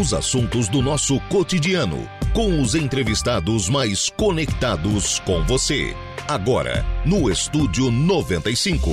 Os assuntos do nosso cotidiano, com os entrevistados mais conectados com você. Agora, no Estúdio 95.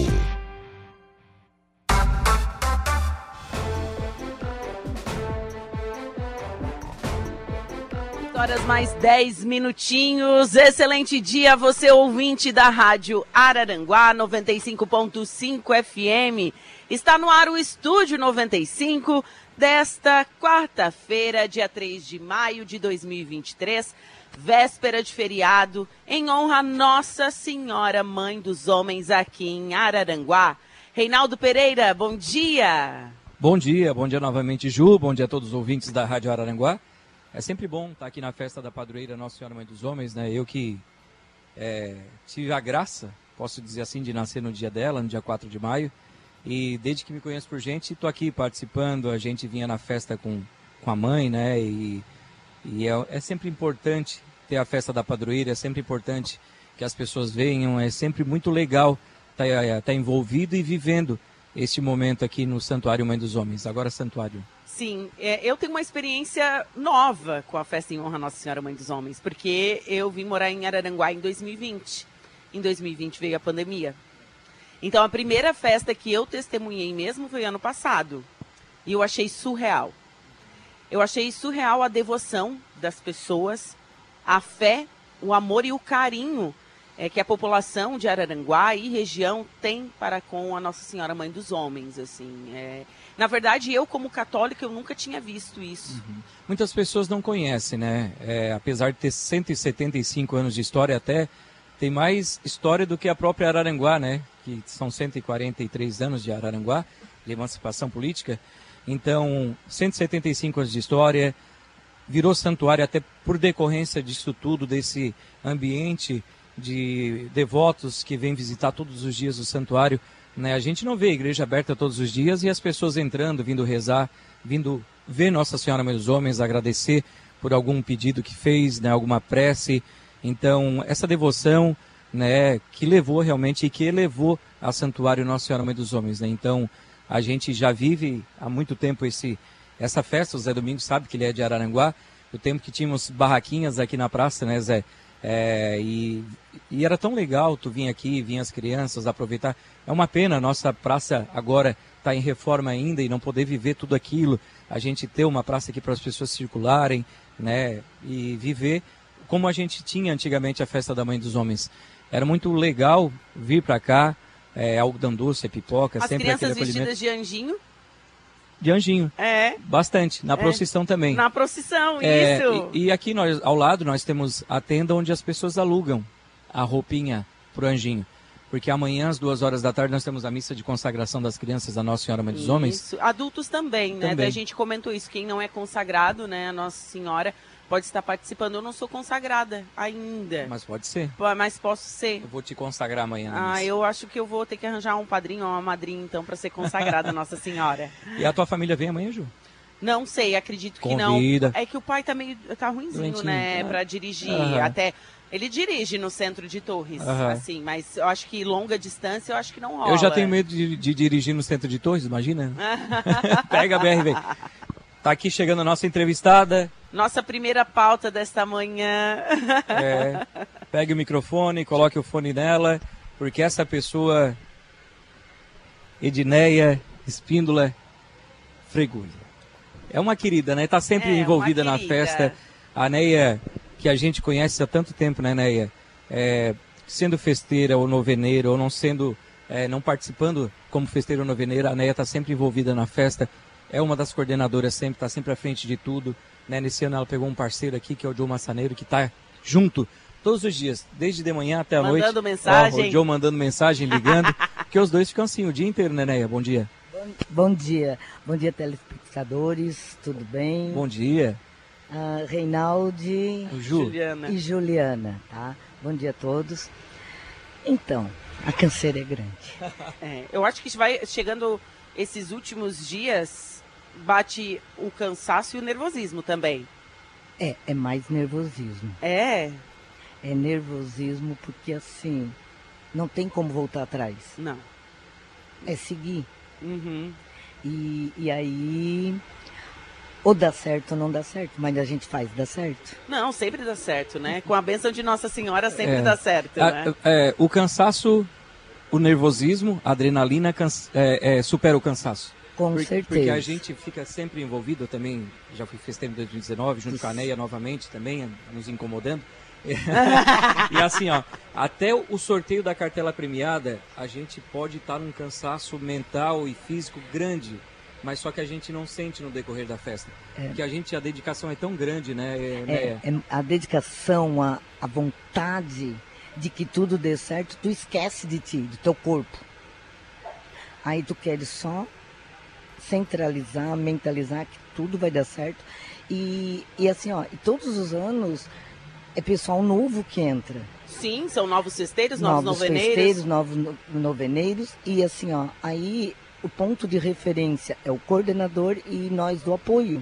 horas mais 10 minutinhos. Excelente dia, você ouvinte da Rádio Araranguá 95.5 FM. Está no ar o Estúdio 95 desta quarta-feira, dia 3 de maio de 2023, véspera de feriado, em honra a Nossa Senhora Mãe dos Homens aqui em Araranguá. Reinaldo Pereira, bom dia. Bom dia, bom dia novamente, Ju, bom dia a todos os ouvintes da Rádio Araranguá. É sempre bom estar aqui na festa da padroeira Nossa Senhora Mãe dos Homens, né? Eu que é, tive a graça, posso dizer assim, de nascer no dia dela, no dia 4 de maio. E desde que me conheço por gente, estou aqui participando. A gente vinha na festa com, com a mãe, né? E, e é, é sempre importante ter a festa da padroeira, é sempre importante que as pessoas venham, é sempre muito legal estar tá, tá envolvido e vivendo este momento aqui no Santuário Mãe dos Homens, agora Santuário. Sim, é, eu tenho uma experiência nova com a festa em honra Nossa Senhora Mãe dos Homens, porque eu vim morar em Araranguá em 2020. Em 2020 veio a pandemia. Então a primeira festa que eu testemunhei mesmo foi ano passado. E eu achei surreal. Eu achei surreal a devoção das pessoas, a fé, o amor e o carinho é, que a população de Araranguá e região tem para com a Nossa Senhora Mãe dos Homens, assim. É... Na verdade, eu como católica, eu nunca tinha visto isso. Uhum. Muitas pessoas não conhecem, né? É, apesar de ter 175 anos de história, até tem mais história do que a própria Araranguá, né? Que são 143 anos de Araranguá, de emancipação política. Então, 175 anos de história, virou santuário até por decorrência disso tudo, desse ambiente de devotos que vêm visitar todos os dias o santuário. Né? A gente não vê a igreja aberta todos os dias e as pessoas entrando, vindo rezar, vindo ver Nossa Senhora Meus Homens, agradecer por algum pedido que fez, né? alguma prece. Então, essa devoção né, que levou realmente e que elevou a Santuário Nossa Senhora Mãe dos Homens. Né? Então, a gente já vive há muito tempo esse, essa festa. O Zé Domingos sabe que ele é de Araranguá. O tempo que tínhamos barraquinhas aqui na praça, né, Zé? É, e, e, era tão legal tu vir aqui, vir as crianças, aproveitar. É uma pena, nossa praça agora está em reforma ainda e não poder viver tudo aquilo. A gente ter uma praça aqui para as pessoas circularem, né? E viver como a gente tinha antigamente a festa da Mãe dos Homens. Era muito legal vir para cá, é, algodão doce, pipoca, as sempre crianças vestidas de anjinho? De anjinho. É. Bastante. Na é. procissão também. Na procissão, é, isso. E, e, aqui nós, ao lado nós temos a tenda onde as pessoas alugam a roupinha pro anjinho. Porque amanhã, às duas horas da tarde, nós temos a missa de consagração das crianças da Nossa Senhora Mãe dos Homens. Isso. Adultos também, né? Também. A gente comentou isso. Quem não é consagrado, né? A Nossa Senhora pode estar participando. Eu não sou consagrada ainda. Mas pode ser. Mas posso ser. Eu vou te consagrar amanhã. Ah, eu acho que eu vou ter que arranjar um padrinho ou uma madrinha, então, para ser consagrada Nossa Senhora. E a tua família vem amanhã, Ju? Não sei, acredito que Convida. não. É que o pai tá meio tá ruimzinho, né, para dirigir. Uhum. Até ele dirige no centro de Torres, uhum. assim, mas eu acho que longa distância eu acho que não rola. Eu já tenho medo de, de dirigir no centro de Torres, imagina. Pega a BR, vem. Tá aqui chegando a nossa entrevistada. Nossa primeira pauta desta manhã. É, pegue o microfone, coloque o fone nela, porque essa pessoa, Edneia Espíndola Fregulha. É uma querida, né? Tá sempre é, envolvida na festa. A Neia, que a gente conhece há tanto tempo, né, Neia? É, sendo festeira ou noveneira, ou não sendo, é, não participando como festeira ou noveneira, a Neia está sempre envolvida na festa. É uma das coordenadoras sempre, está sempre à frente de tudo. Né? Nesse ano ela pegou um parceiro aqui, que é o Joe Massaneiro, que está junto todos os dias, desde de manhã até a mandando noite. Mandando mensagem. Ó, o Joe mandando mensagem, ligando. porque os dois ficam assim o dia inteiro, né, Neia? Bom dia. Bom, bom dia. Bom dia, telespectadores. Tudo bem? Bom dia. Uh, Reinaldi Ju. Juliana. e Juliana, tá? Bom dia a todos. Então, a canseira é grande. É, eu acho que vai chegando esses últimos dias bate o cansaço e o nervosismo também. É, é mais nervosismo. É? É nervosismo porque assim, não tem como voltar atrás. Não. É seguir. Uhum. E, e aí, Ou dá certo ou não dá certo, mas a gente faz, dá certo. Não, sempre dá certo, né? Com a bênção de Nossa Senhora sempre é, dá certo, a, né? É, o cansaço, o nervosismo, a adrenalina é, é, supera o cansaço. Com Por, certeza. Porque a gente fica sempre envolvido, eu também já fui festeiro em 2019, junto Isso. com a Neia novamente também, nos incomodando. e assim, ó, até o sorteio da cartela premiada, a gente pode estar num cansaço mental e físico grande, mas só que a gente não sente no decorrer da festa. É. Porque a gente, a dedicação é tão grande, né? É, é, a dedicação, a, a vontade de que tudo dê certo, tu esquece de ti, do teu corpo. Aí tu queres só centralizar, mentalizar que tudo vai dar certo. E, e assim, ó, todos os anos é pessoal novo que entra. Sim, são novos cesteiros, novos, novos noveneiros. Festeiros, novos noveneiros. E assim, ó, aí o ponto de referência é o coordenador e nós do apoio.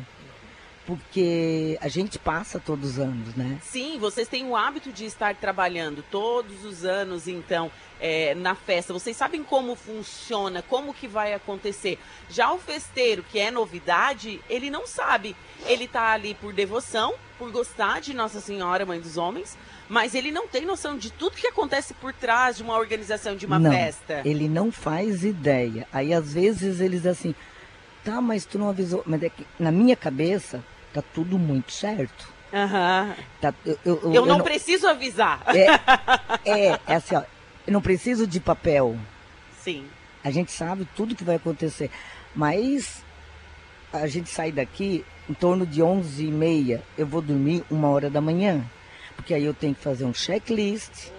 Porque a gente passa todos os anos, né? Sim, vocês têm o hábito de estar trabalhando todos os anos, então, é, na festa. Vocês sabem como funciona, como que vai acontecer. Já o festeiro, que é novidade, ele não sabe. Ele está ali por devoção, por gostar de Nossa Senhora, Mãe dos Homens, mas ele não tem noção de tudo que acontece por trás de uma organização de uma não, festa. Ele não faz ideia. Aí às vezes eles assim, tá, mas tu não avisou. Mas é que na minha cabeça tá tudo muito certo. Uhum. Tá, eu, eu, eu, eu, não, não preciso avisar. É, é, é assim, ó, eu não preciso de papel. Sim. A gente sabe tudo que vai acontecer. Mas a gente sai daqui em torno de 11 e meia. Eu vou dormir uma hora da manhã. Porque aí eu tenho que fazer um checklist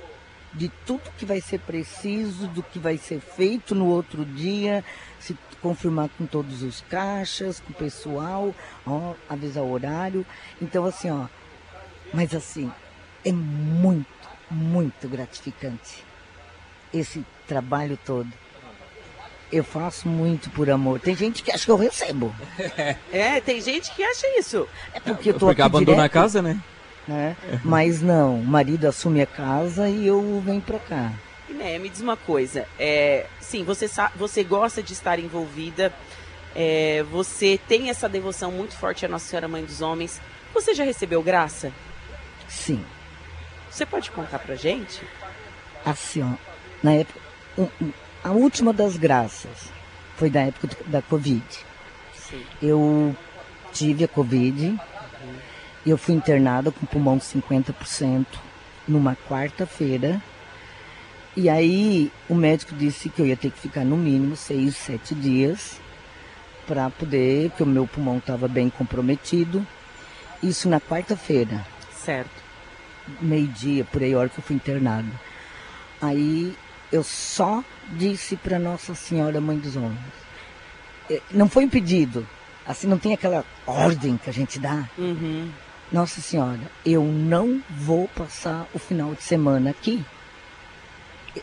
de tudo que vai ser preciso, do que vai ser feito no outro dia, se confirmar com todos os caixas, com o pessoal, ó, avisar o horário. Então assim, ó, mas assim, é muito, muito gratificante esse trabalho todo. Eu faço muito por amor. Tem gente que acha que eu recebo. É, tem gente que acha isso. É porque eu tô porque abandona a casa, né? né? Mas não, o marido assume a casa e eu venho para cá. Né, me diz uma coisa. É, sim, você, você gosta de estar envolvida. É, você tem essa devoção muito forte à Nossa Senhora Mãe dos Homens. Você já recebeu graça? Sim. Você pode contar pra gente? Assim, ó, na época, um, a última das graças foi da época da Covid. Sim. Eu tive a Covid, uhum. eu fui internada com pulmão 50% numa quarta-feira. E aí o médico disse que eu ia ter que ficar no mínimo seis, sete dias para poder, que o meu pulmão estava bem comprometido. Isso na quarta-feira. Certo. Meio-dia, por aí, hora que eu fui internada. Aí eu só disse para Nossa Senhora Mãe dos Homens. É, não foi um pedido, assim, não tem aquela ordem que a gente dá. Uhum. Nossa Senhora, eu não vou passar o final de semana aqui.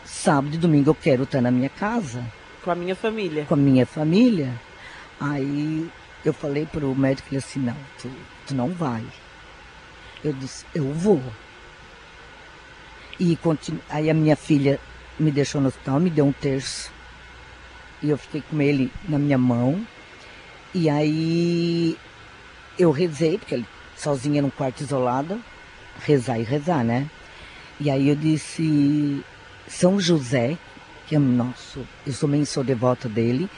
Sábado e domingo eu quero estar na minha casa. Com a minha família. Com a minha família. Aí eu falei para o médico, ele assim, não, tu, tu não vai. Eu disse, eu vou. E continu... aí a minha filha me deixou no hospital, me deu um terço. E eu fiquei com ele na minha mão. E aí eu rezei, porque ele sozinha num quarto isolado, rezar e rezar, né? E aí eu disse, São José, que é nosso, eu também sou devota dele,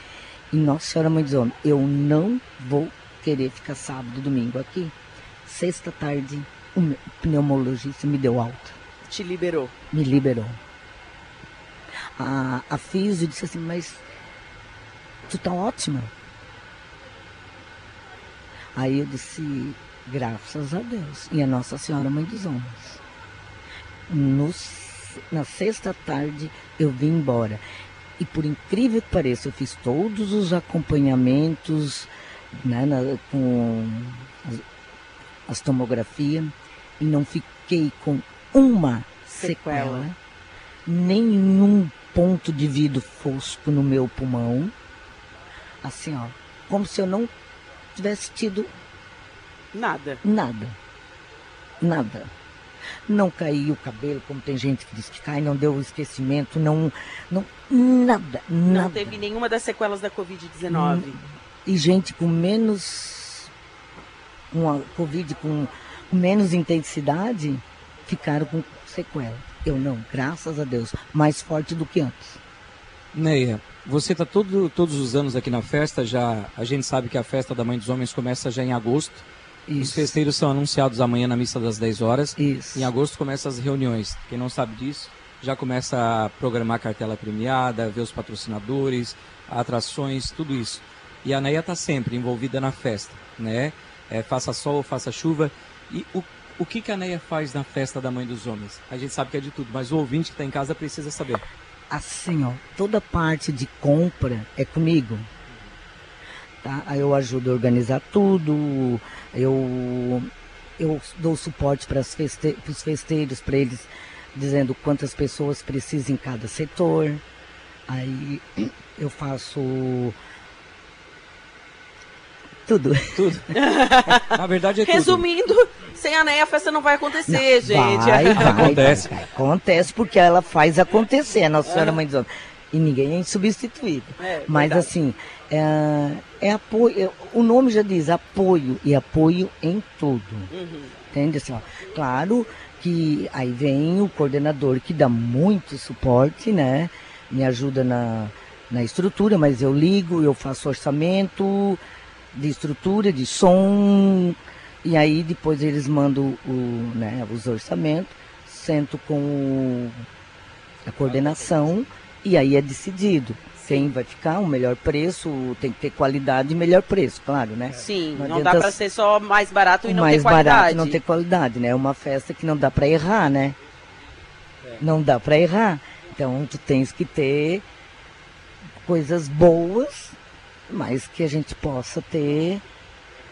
e Nossa Senhora Mãe dos Homens, eu não vou querer ficar sábado e domingo aqui. Sexta tarde, o pneumologista me deu alta. Te liberou? Me liberou a, a Físio disse assim, mas tu tá ótima. Aí eu disse, graças a Deus. E a Nossa Senhora Mãe dos Homens. No, na sexta tarde eu vim embora. E por incrível que pareça, eu fiz todos os acompanhamentos né, na, com as, as tomografias e não fiquei com uma sequela, sequela nenhum ponto de vidro fosco no meu pulmão. Assim, ó. Como se eu não tivesse tido nada. Nada. Nada. Não caiu o cabelo, como tem gente que diz que cai, não deu esquecimento, não. não nada, nada. Não teve nenhuma das sequelas da Covid-19. E gente com menos com a Covid com menos intensidade, ficaram com sequela. Eu não, graças a Deus, mais forte do que antes. Neia, você está todo, todos os anos aqui na festa, já a gente sabe que a festa da Mãe dos Homens começa já em agosto. Isso. Os festeiros são anunciados amanhã na missa das 10 horas. Isso. Em agosto começam as reuniões. Quem não sabe disso, já começa a programar cartela premiada, ver os patrocinadores, atrações, tudo isso. E a Neia está sempre envolvida na festa, né? É, faça sol, faça chuva. E o, o que, que a Neia faz na festa da Mãe dos Homens? A gente sabe que é de tudo, mas o ouvinte que está em casa precisa saber. Assim, ó, toda parte de compra é comigo. Tá? Aí eu ajudo a organizar tudo, eu, eu dou suporte para feste, os festeiros, para eles dizendo quantas pessoas precisam em cada setor. Aí eu faço tudo. Tudo. Na verdade é tudo. Resumindo, sem a Neia a festa não vai acontecer, não, gente. Vai, vai, acontece. Vai, acontece porque ela faz acontecer, a Nossa Senhora é. Mãe dos Homens. E ninguém é insubstituível. É, Mas verdade. assim, é, é apoio, é, o nome já diz apoio, e apoio em tudo. Uhum. Entende? Assim, ó, claro que aí vem o coordenador que dá muito suporte, né? Me ajuda na, na estrutura, mas eu ligo, eu faço orçamento de estrutura, de som, e aí depois eles mandam o, né, os orçamentos, sento com o, a coordenação e aí é decidido quem vai ficar, o melhor preço, tem que ter qualidade e melhor preço, claro, né? Sim, não, não dá para ser só mais barato e não mais ter qualidade. Mais barato e não ter qualidade, né? É uma festa que não dá para errar, né? É. Não dá para errar. Então, tu tens que ter coisas boas, mas que a gente possa ter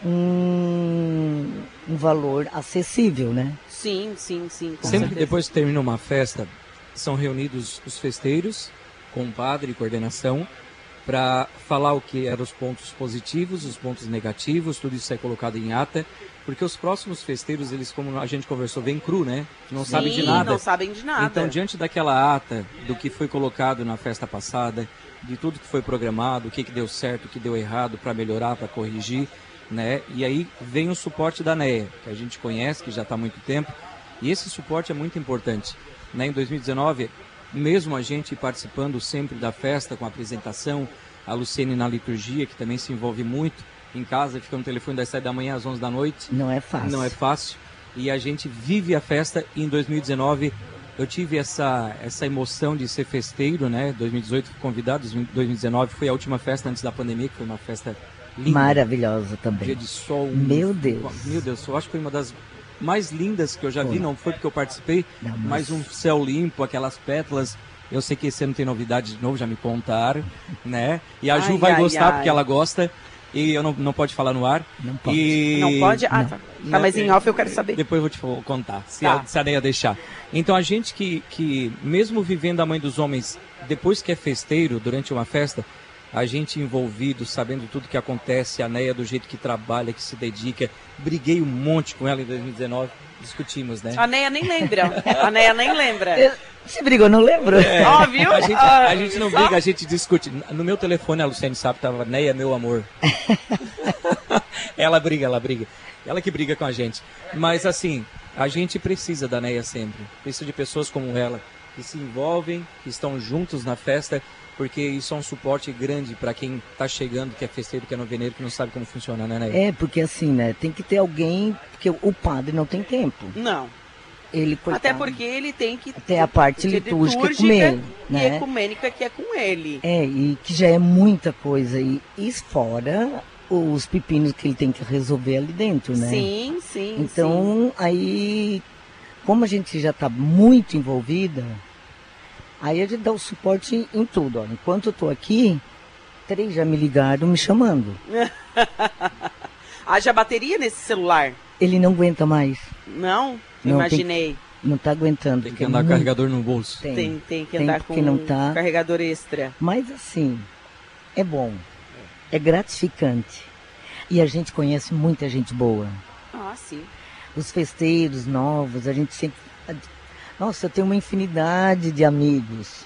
um, um valor acessível, né? Sim, sim, sim. Sempre certeza. depois que termina uma festa, são reunidos os festeiros com o padre e coordenação para falar o que eram os pontos positivos, os pontos negativos, tudo isso é colocado em ata, porque os próximos festeiros, eles, como a gente conversou, vem cru, né? Não Sim, sabem de nada. não sabem de nada. Então, diante daquela ata, do que foi colocado na festa passada, de tudo que foi programado, o que, que deu certo, o que deu errado, para melhorar, para corrigir, né? E aí vem o suporte da NEA, que a gente conhece, que já está há muito tempo, e esse suporte é muito importante. Né? Em 2019, mesmo a gente participando sempre da festa com a apresentação, a Luciene na liturgia, que também se envolve muito, em casa, fica no telefone das 7 da manhã às 11 da noite. Não é fácil. Não é fácil. E a gente vive a festa e em 2019 eu tive essa, essa emoção de ser festeiro, né? 2018 fui convidado, 2019 foi a última festa antes da pandemia, que foi uma festa linda. Maravilhosa também. Dia de sol. Meu Deus. Meu Deus, eu acho que foi uma das mais lindas que eu já vi, não foi porque eu participei, mas... um céu limpo, aquelas pétalas. Eu sei que esse ano tem novidade de novo, já me contaram, né? E a Ju ai, vai ai, gostar ai. porque ela gosta. E eu não, não pode falar no ar. Não pode. E... Não pode? Ah, não. tá. tá. Mas em off eu quero saber. Depois eu vou te contar, se, tá. a, se a Neia deixar. Então a gente que, que, mesmo vivendo a mãe dos homens, depois que é festeiro, durante uma festa, a gente envolvido, sabendo tudo que acontece, a Neia do jeito que trabalha, que se dedica. Briguei um monte com ela em 2019, discutimos, né? A Neia nem lembra. A Neia nem lembra. Se brigou, não lembro. É, oh, viu? A gente, a gente não briga, a gente discute. No meu telefone, a Luciane sabe, tava Neia, meu amor. ela briga, ela briga. Ela que briga com a gente. Mas assim, a gente precisa da Neia sempre. Precisa de pessoas como ela, que se envolvem, que estão juntos na festa porque isso é um suporte grande para quem está chegando, que é festeiro, que é noveneiro, que não sabe como funciona, né, né? É, porque assim, né, tem que ter alguém, porque o padre não tem tempo. Não. Ele, coitado, Até porque ele tem que ter a parte litúrgica, litúrgica com ele, né? e ecumênica que é com ele. É, e que já é muita coisa e, e fora os pepinos que ele tem que resolver ali dentro, né? Sim, sim. Então, sim. aí como a gente já está muito envolvida, Aí a gente dá o suporte em tudo. Ó. Enquanto eu estou aqui, três já me ligaram me chamando. Haja bateria nesse celular? Ele não aguenta mais. Não? não Imaginei. Tem, não está aguentando. Tem que andar com carregador no bolso. Tem, tem, tem que andar com não tá. carregador extra. Mas assim, é bom. É gratificante. E a gente conhece muita gente boa. Ah, sim. Os festeiros novos, a gente sempre nossa, eu tenho uma infinidade de amigos.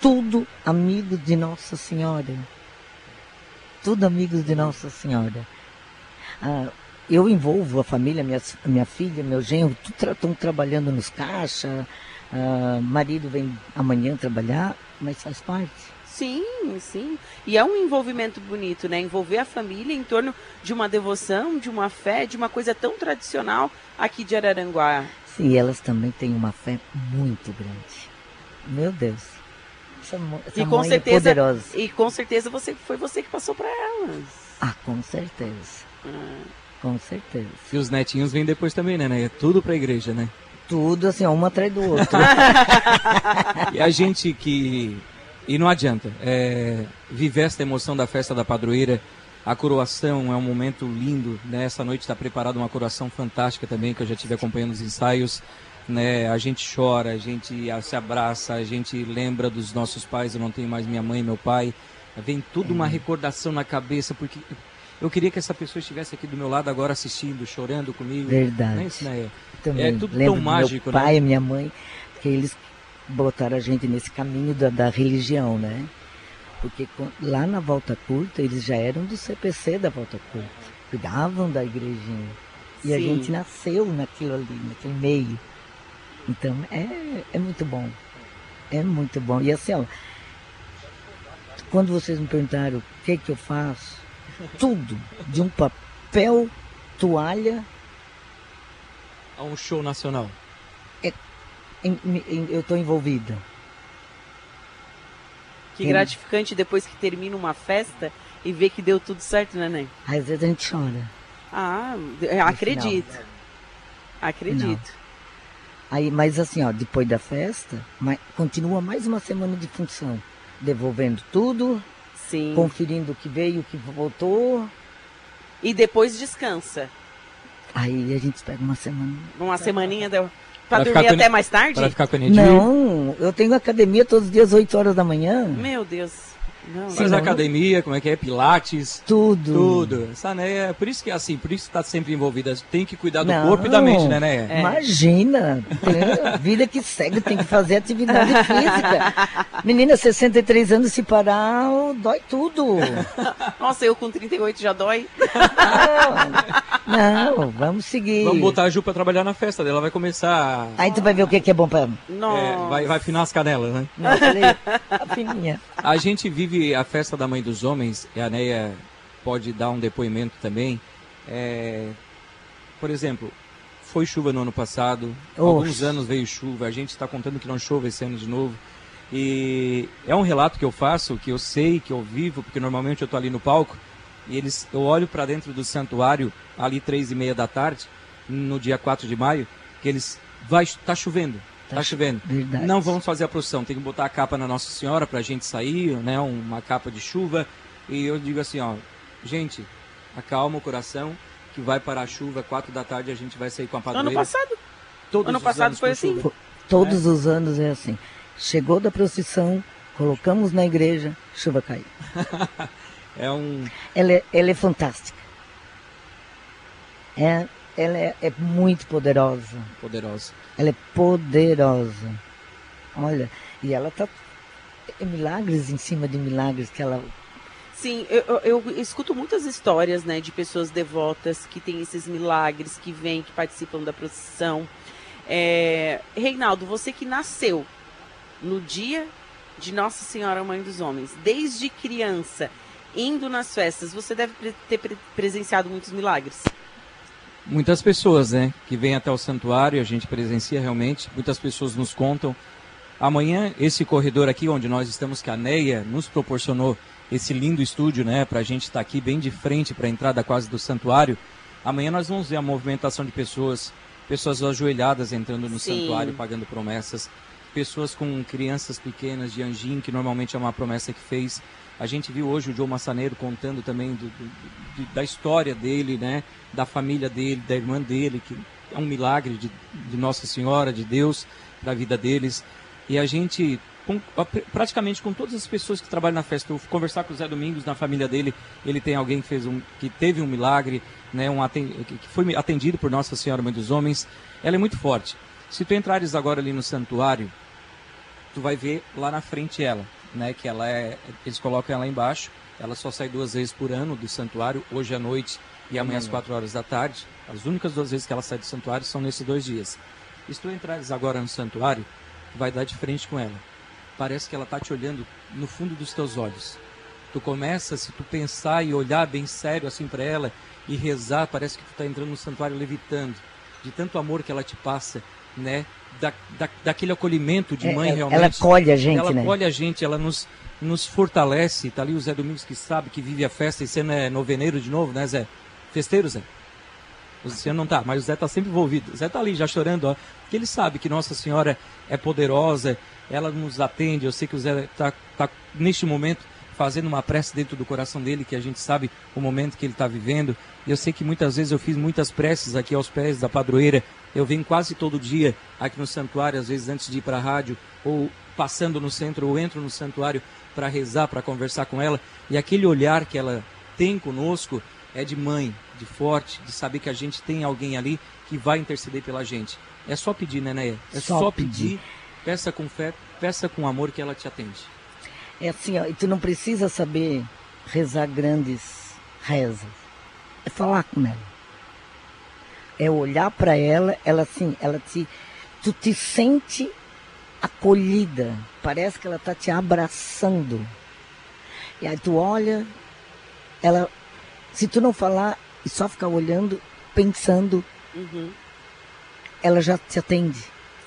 Tudo amigos de Nossa Senhora. Tudo amigos de Nossa Senhora. Ah, eu envolvo a família, minha, minha filha, meu genro, estão trabalhando nos caixa, uh, marido vem amanhã trabalhar, mas faz parte. Sim, sim. E é um envolvimento bonito, né? Envolver a família em torno de uma devoção, de uma fé, de uma coisa tão tradicional aqui de Araranguá. Sim, elas também têm uma fé muito grande. Meu Deus. Essa, essa e com mãe certeza, é poderosa. E com certeza você, foi você que passou para elas. Ah, com certeza. Ah. Com certeza. E os netinhos vêm depois também, né? né? Tudo para a igreja, né? Tudo assim, uma atrás do outro. e a gente que. E não adianta. É... Viver essa emoção da festa da padroeira. A coroação é um momento lindo. Né? Essa noite está preparada uma coroação fantástica também, que eu já tive acompanhando os ensaios. Né? A gente chora, a gente se abraça, a gente lembra dos nossos pais. Eu não tenho mais minha mãe e meu pai. Vem tudo uma recordação na cabeça, porque eu queria que essa pessoa estivesse aqui do meu lado agora assistindo, chorando comigo. Verdade. Né, Sinaia? Também. É tudo Lembro tão mágico, meu pai né? e minha mãe, que eles botaram a gente nesse caminho da, da religião, né? Porque lá na Volta Curta, eles já eram do CPC da Volta Curta. Cuidavam da igrejinha. E Sim. a gente nasceu naquilo ali, naquele meio. Então, é, é muito bom. É muito bom. E assim, ó, quando vocês me perguntaram o que, que eu faço, tudo, de um papel, toalha. A um show nacional. É, em, em, eu estou envolvida. Que gratificante depois que termina uma festa e ver que deu tudo certo, né, Ney? Às vezes a gente chora. Ah, acredito. Final. Acredito. Aí, mas assim, ó, depois da festa, mas, continua mais uma semana de função. Devolvendo tudo, Sim. conferindo o que veio, o que voltou. E depois descansa. Aí a gente pega uma semana. Uma semaninha deu. Pra, pra dormir até mais tarde? Pra ficar com a Não, eu tenho academia todos os dias, 8 horas da manhã. Meu Deus. Não, Faz não. academia, como é que é? Pilates. Tudo. Tudo. Essa Neia, por isso que é assim, por isso que está sempre envolvida. Tem que cuidar do não, corpo e da mente, né, Neia? É. Imagina. Tem, vida que segue, tem que fazer atividade física. Menina, 63 anos, se parar, dói tudo. Nossa, eu com 38 já dói. Não, não vamos seguir. Vamos botar a Ju para trabalhar na festa dela, vai começar. Aí tu vai ver o que é bom para. É, vai, vai afinar as canelas, né? Não, falei, a fininha. A gente vive a festa da Mãe dos Homens, e a Neia pode dar um depoimento também. É, por exemplo, foi chuva no ano passado, Oxe. alguns anos veio chuva, a gente está contando que não chove esse ano de novo. E é um relato que eu faço, que eu sei, que eu vivo, porque normalmente eu estou ali no palco, e eles, eu olho para dentro do santuário, ali três e meia da tarde, no dia 4 de maio, que eles, vai, tá chovendo, Tá, chovendo. Verdade. Não vamos fazer a procissão, tem que botar a capa na Nossa Senhora pra gente sair, né? Uma capa de chuva. E eu digo assim, ó, gente, acalma o coração, que vai parar a chuva, quatro da tarde a gente vai sair com a padroeira. Ano passado. Todos ano passado foi assim. Chuva. Todos é. os anos é assim. Chegou da procissão, colocamos na igreja, chuva caiu. é um. Ela é, ela é fantástica. É, ela é, é muito poderosa. Poderosa. Ela é poderosa. Olha, e ela tá é milagres em cima de milagres que ela Sim, eu, eu, eu, escuto muitas histórias, né, de pessoas devotas que têm esses milagres, que vêm, que participam da procissão. É, Reinaldo, você que nasceu no dia de Nossa Senhora Mãe dos Homens, desde criança, indo nas festas, você deve ter presenciado muitos milagres muitas pessoas, né, que vêm até o santuário, a gente presencia realmente, muitas pessoas nos contam. Amanhã, esse corredor aqui onde nós estamos, que a Neia nos proporcionou esse lindo estúdio, né, para a gente estar tá aqui bem de frente para a entrada quase do santuário. Amanhã nós vamos ver a movimentação de pessoas, pessoas ajoelhadas entrando no Sim. santuário, pagando promessas, pessoas com crianças pequenas de anjinho, que normalmente é uma promessa que fez. A gente viu hoje o Joe Massaneiro contando também do, do, da história dele, né? Da família dele, da irmã dele, que é um milagre de, de Nossa Senhora, de Deus, para a vida deles. E a gente, com, praticamente com todas as pessoas que trabalham na festa, eu conversar com o Zé Domingos, na família dele, ele tem alguém que fez um, que teve um milagre, né? Um que foi atendido por Nossa Senhora Mãe dos Homens. Ela é muito forte. Se tu entrares agora ali no santuário, tu vai ver lá na frente ela né? Que ela é, eles colocam ela embaixo Ela só sai duas vezes por ano do santuário, hoje à noite e amanhã às quatro horas da tarde. As únicas duas vezes que ela sai do santuário são nesses dois dias. E se tu entrares agora no santuário, vai dar de frente com ela. Parece que ela está te olhando no fundo dos teus olhos. Tu começa, se tu pensar e olhar bem sério assim para ela e rezar, parece que tu está entrando no santuário levitando, de tanto amor que ela te passa, né? Da, da, daquele acolhimento de É, mãe ela- realmente. ela acolhe a gente, ela né? acolhe a gente, ela nos, nos fortalece. Tá ali o Zé Domingos que sabe que vive a festa e sendo é noveneiro de novo, né, Zé? Festeiro, Zé? O Zé não tá, mas o Zé tá sempre envolvido. O Zé tá ali já chorando, ó, porque ele sabe que Nossa Senhora é poderosa, ela nos atende. Eu sei que o Zé tá, tá neste momento fazendo uma prece dentro do coração dele, que a gente sabe o momento que ele está vivendo. E eu sei que muitas vezes eu fiz muitas preces aqui aos pés da padroeira. Eu venho quase todo dia aqui no santuário, às vezes antes de ir para a rádio, ou passando no centro, ou entro no santuário para rezar, para conversar com ela. E aquele olhar que ela tem conosco é de mãe, de forte, de saber que a gente tem alguém ali que vai interceder pela gente. É só pedir, né, Neia? É Só só, pedir. pedir. Peça com fé, peça com amor que ela te atende. É assim, ó, e tu não precisa saber rezar grandes rezas. É falar com ela. É olhar para ela, ela assim, ela te. Tu te sente acolhida. Parece que ela tá te abraçando. E aí tu olha, ela. Se tu não falar e só ficar olhando, pensando, Uhum. ela já te atende.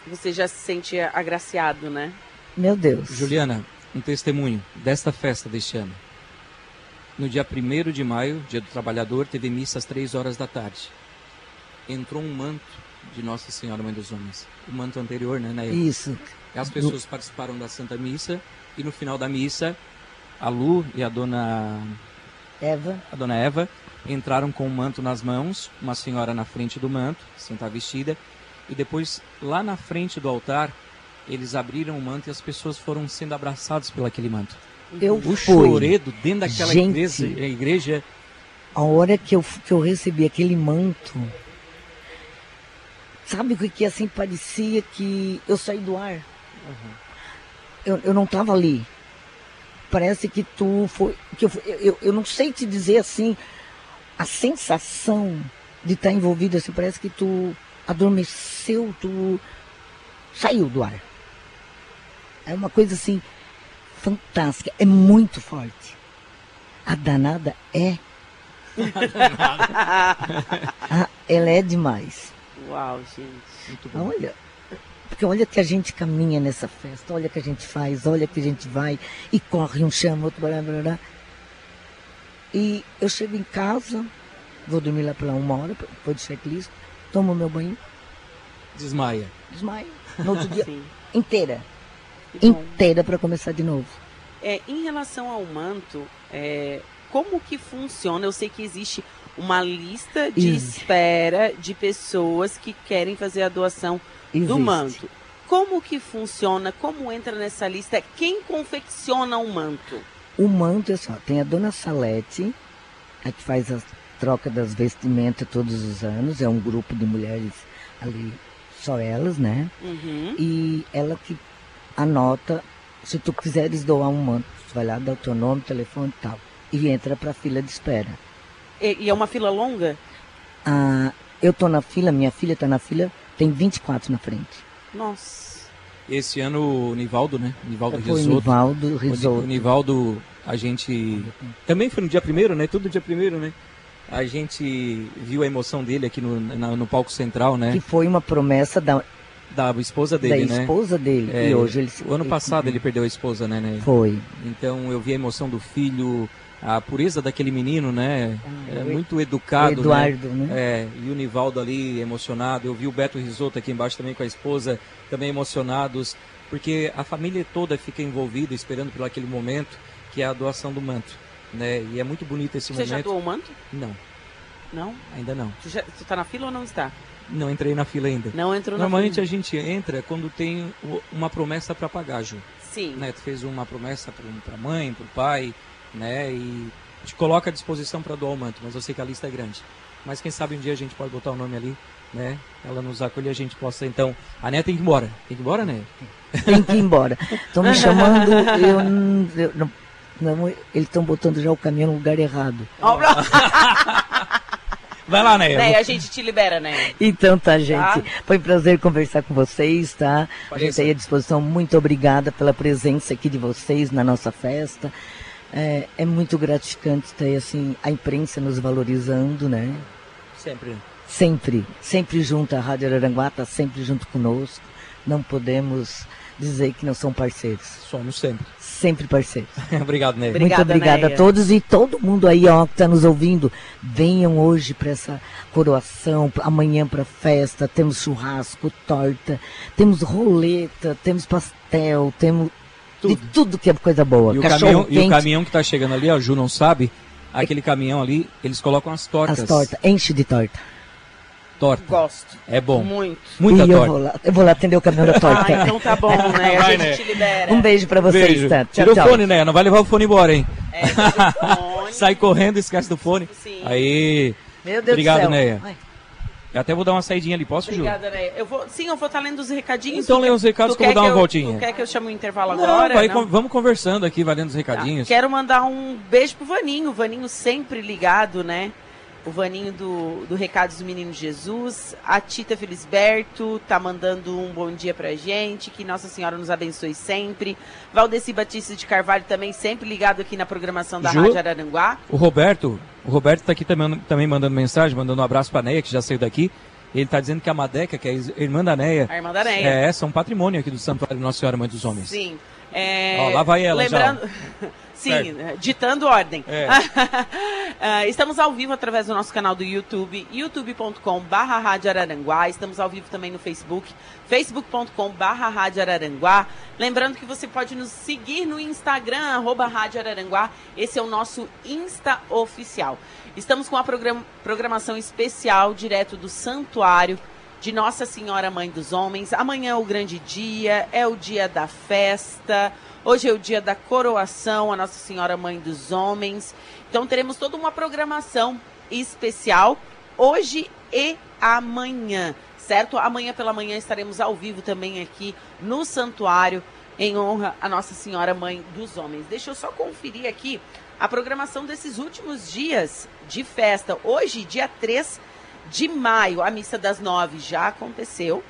Você já se sente agraciado, né? Meu Deus. Juliana, um testemunho desta festa deste ano. No dia 1 de maio, dia do trabalhador, teve missa às 3 horas da tarde. Entrou um manto de Nossa Senhora Mãe dos Homens. O manto anterior, né, Nair? Isso. As pessoas participaram da Santa Missa e no final da missa, a Lu e a dona, Eva. a dona Eva entraram com o manto nas mãos, uma senhora na frente do manto, estar vestida, e depois, lá na frente do altar, eles abriram o manto e as pessoas foram sendo abraçadas pelo aquele manto. Eu O fui. choredo dentro daquela Gente. igreja, a igreja A hora que eu, que eu recebi aquele manto, sabe o que, que assim parecia que eu saí do ar? Eu, eu não estava ali. Parece que tu foi. Que eu, eu, eu não sei te dizer assim, a sensação de estar envolvido assim, parece que tu adormeceu, tu saiu do ar. É uma coisa assim fantástica, é muito forte. A danada é ah, ela é demais. Uau, gente. muito bom. Olha, porque olha que a gente caminha nessa festa, olha que a gente faz, olha que a gente vai e corre, um chama, outro blá, blá, blá. E eu chego em casa, vou dormir lá pela uma hora, depois do checklist, tomo meu banho, Desmaia. desmaio. No outro dia, Sim. inteira, inteira para começar de novo. É, em relação ao manto, é, como que funciona? Eu sei que existe uma lista de Existe. espera de pessoas que querem fazer a doação do Existe. manto. Como que funciona? Como entra nessa lista? Quem confecciona o manto? O manto é assim, ó, tem a dona Salete, a que faz a troca das vestimentas todos os anos, é um grupo de mulheres ali, só elas, né? Uhum. E ela que anota, se tu quiseres doar um manto, tu vai lá, dá o teu nome, telefone e tal, e entra para a fila de espera. E, e é uma fila longa? Ah, eu tô na fila, minha filha tá na fila, tem 24 na frente. Nossa. Esse ano o Nivaldo, né? Nivaldo o Risoto. Nivaldo O Ni- O Risoto. Nivaldo, a gente. Também foi no dia primeiro, né? Tudo dia primeiro, né? A gente viu a emoção dele aqui no, na- no palco central, né? Que foi uma promessa da, Da esposa da dele, né? esposa dele. É, e hoje ele se- O ano passado ele perdeu a esposa, né? né? Foi. Então eu vi a emoção do filho, a pureza daquele menino, né? Ah, É o- muito educado, né? Eduardo, né? É, e o Nivaldo ali emocionado. Eu vi o Beto Risotto aqui embaixo também com a esposa, também emocionados, porque a família toda fica envolvida, esperando por aquele momento, que é a doação do manto. Né? E é muito bonito esse Você já momento. doou o manto? Não, Não? ainda não. Tu, já, tu tá na fila ou não está? Não entrei na fila ainda. Não entrou Normalmente na a fila. gente entra quando tem uma promessa para pagar, Ju. Sim. Né? Tu fez uma promessa para a mãe, para o pai, né? E te coloca à disposição para doar o manto, mas eu sei que a lista é grande. Mas quem sabe um dia a gente pode botar o nome ali, né? Ela nos acolher, a gente possa então. A Né tem que ir embora. Tem que ir embora, né? Tem que ir embora. Estão me chamando, eu, n- eu não, Não, eles estão botando já o caminhão no lugar errado. Vai lá, Neia. Neia, a gente te libera, né? Então tá, gente. Tá? Foi um prazer conversar com vocês, tá? Pode a gente aí à disposição. Muito obrigada pela presença aqui de vocês na nossa festa. É, é muito gratificante ter assim a imprensa nos valorizando, né? Sempre. Sempre, sempre junto. A Rádio Araranguá está sempre junto conosco. Não podemos dizer que não são parceiros. Somos sempre. Sempre parceiros. Obrigado, Ney. Muito obrigada Neia. a todos e todo mundo aí ó, que está nos ouvindo. Venham hoje para essa coroação, amanhã para festa. Temos churrasco, torta, temos roleta, temos pastel, temos tudo. de tudo que é coisa boa. E o, caminhão, e o caminhão que está chegando ali, a Ju não sabe, aquele caminhão ali, eles colocam as tortas. As tortas, enche de torta. Torta. Gosto. É bom. Muito. Muita e torta. Eu vou, lá, eu vou lá atender o caminhão da torta. ah, então tá bom, né? A gente né? te libera. Um beijo pra vocês, beijo. tá? Tira o fone, né? Não vai levar o fone embora, hein? É, fone. Sai correndo, esquece do fone. Sim. Aí. Meu Deus Obrigado, do céu. Neia. Eu até vou dar uma saidinha ali, posso, Obrigada, Ju? Eu vou, sim, eu vou estar tá lendo os recadinhos. Então lê os recados que eu vou dar uma eu, voltinha. Tu quer que eu chame o intervalo não, agora? Vai, não? vamos conversando aqui, vai lendo os recadinhos. Tá. Quero mandar um beijo pro Vaninho. O Vaninho sempre ligado, né? O Vaninho do, do Recados do Menino Jesus, a Tita Felisberto tá mandando um bom dia pra gente, que Nossa Senhora nos abençoe sempre. Valdeci Batista de Carvalho também sempre ligado aqui na programação da Ju, Rádio Araranguá. O Roberto, o Roberto tá aqui também, também mandando mensagem, mandando um abraço pra Neia, que já saiu daqui. Ele está dizendo que a Madeca, que é a irmã da Neia, a irmã da Neia. É, são um patrimônio aqui do Santuário Nossa Senhora Mãe dos Homens. Sim. É, Ó, lá vai ela lembrando... já. Sim, certo. ditando ordem. É. uh, estamos ao vivo através do nosso canal do YouTube, youtube.com barra Rádio Araranguá. Estamos ao vivo também no Facebook, facebook.com barra Rádio Araranguá. Lembrando que você pode nos seguir no Instagram, arroba Rádio Araranguá. Esse é o nosso Insta Oficial. Estamos com a program programação especial direto do Santuário de Nossa Senhora Mãe dos Homens. Amanhã é o grande dia, é o dia da festa. Hoje é o dia da coroação, a Nossa Senhora Mãe dos Homens. Então teremos toda uma programação especial hoje e amanhã, certo? Amanhã pela manhã estaremos ao vivo também aqui no santuário em honra a Nossa Senhora Mãe dos Homens. Deixa eu só conferir aqui a programação desses últimos dias de festa. Hoje, dia 3 de maio, a missa das nove já aconteceu.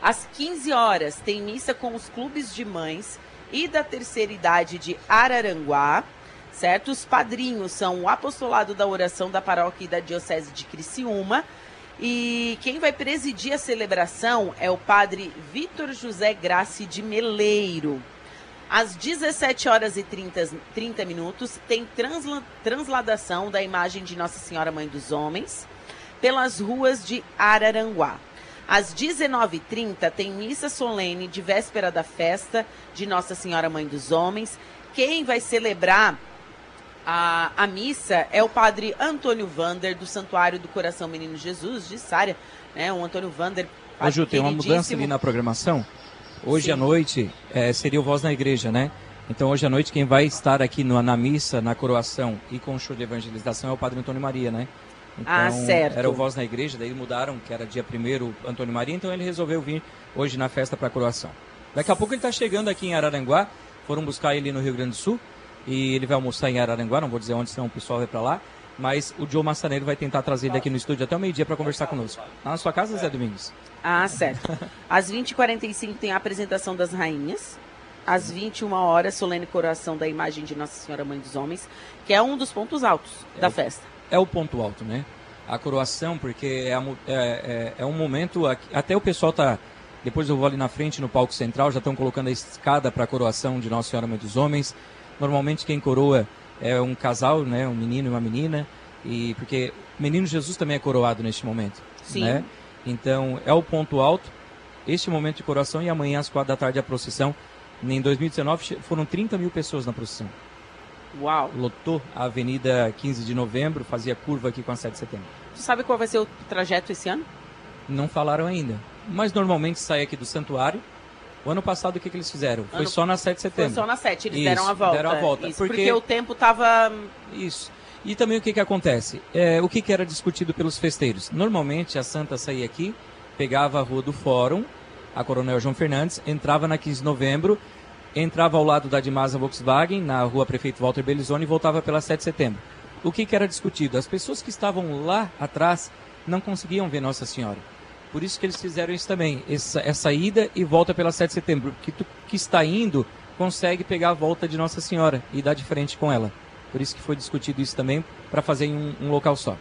Às 15 horas tem missa com os clubes de mães e da terceira idade de Araranguá, certo? Os padrinhos são o apostolado da oração da paróquia e da diocese de Criciúma. E quem vai presidir a celebração é o padre Vitor José Graci de Meleiro. Às 17 horas e 30, 30 minutos tem transla, transladação da imagem de Nossa Senhora Mãe dos Homens pelas ruas de Araranguá. Às 19h30 tem missa solene de véspera da festa de Nossa Senhora Mãe dos Homens. Quem vai celebrar a, a missa é o padre Antônio Vander, do Santuário do Coração Menino Jesus, de Sária. Né? O Antônio Vander. Ju, tem uma mudança ali na programação. Hoje Sim. à noite é, seria o Voz na Igreja, né? Então hoje à noite quem vai estar aqui no, na missa, na coroação e com o show de evangelização é o Padre Antônio Maria, né? Então, ah, certo. Era o Voz na Igreja, daí mudaram, que era dia 1 Antônio Maria, então ele resolveu vir hoje na festa para a coroação. Daqui a pouco ele está chegando aqui em Araranguá, foram buscar ele no Rio Grande do Sul, e ele vai almoçar em Araranguá, não vou dizer onde, senão o pessoal vai para lá, mas o Joe Massaneiro vai tentar trazer ele aqui no estúdio até o meio-dia para conversar conosco. Tá na sua casa, Zé Domingos? Ah, certo. Às 20h45 tem a apresentação das rainhas, às 21 horas, solene coroação da imagem de Nossa Senhora Mãe dos Homens, que é um dos pontos altos é da festa é o ponto alto, né? A coroação, porque é, é, é, é um momento. Até o pessoal tá. Depois eu vou ali na frente no palco central, já estão colocando a escada para a coroação de Nossa Senhora Mãe dos Homens. Normalmente quem coroa é um casal, né? Um menino e uma menina. E porque o menino Jesus também é coroado neste momento. Sim. Né? Então é o ponto alto, este momento de coroação e amanhã às quatro da tarde a procissão. Em 2019 foram 30 mil pessoas na procissão. Uau! Lotou a Avenida 15 de Novembro, fazia curva aqui com a 7 de setembro. Tu sabe qual vai ser o trajeto esse ano? Não falaram ainda. Mas normalmente sai aqui do santuário. O ano passado o que, que eles fizeram? Foi ano... só na 7 de setembro. Foi só na 7, eles Isso, deram a volta. Deram a volta. Isso, porque... porque o tempo estava. Isso. E também o que, que acontece? É, o que, que era discutido pelos festeiros? Normalmente a Santa saía aqui, pegava a rua do Fórum, a Coronel João Fernandes, entrava na 15 de novembro, entrava ao lado da Dimasa Volkswagen, na rua Prefeito Walter Belizoni, e voltava pela 7 de setembro. O que, que era discutido? As pessoas que estavam lá atrás não conseguiam ver Nossa Senhora. Por isso que eles fizeram isso também, essa, essa ida e volta pela 7 de setembro. Que tu que está indo consegue pegar a volta de Nossa Senhora e dar de frente com ela. Por isso que foi discutido isso também, para fazer em um, um local só.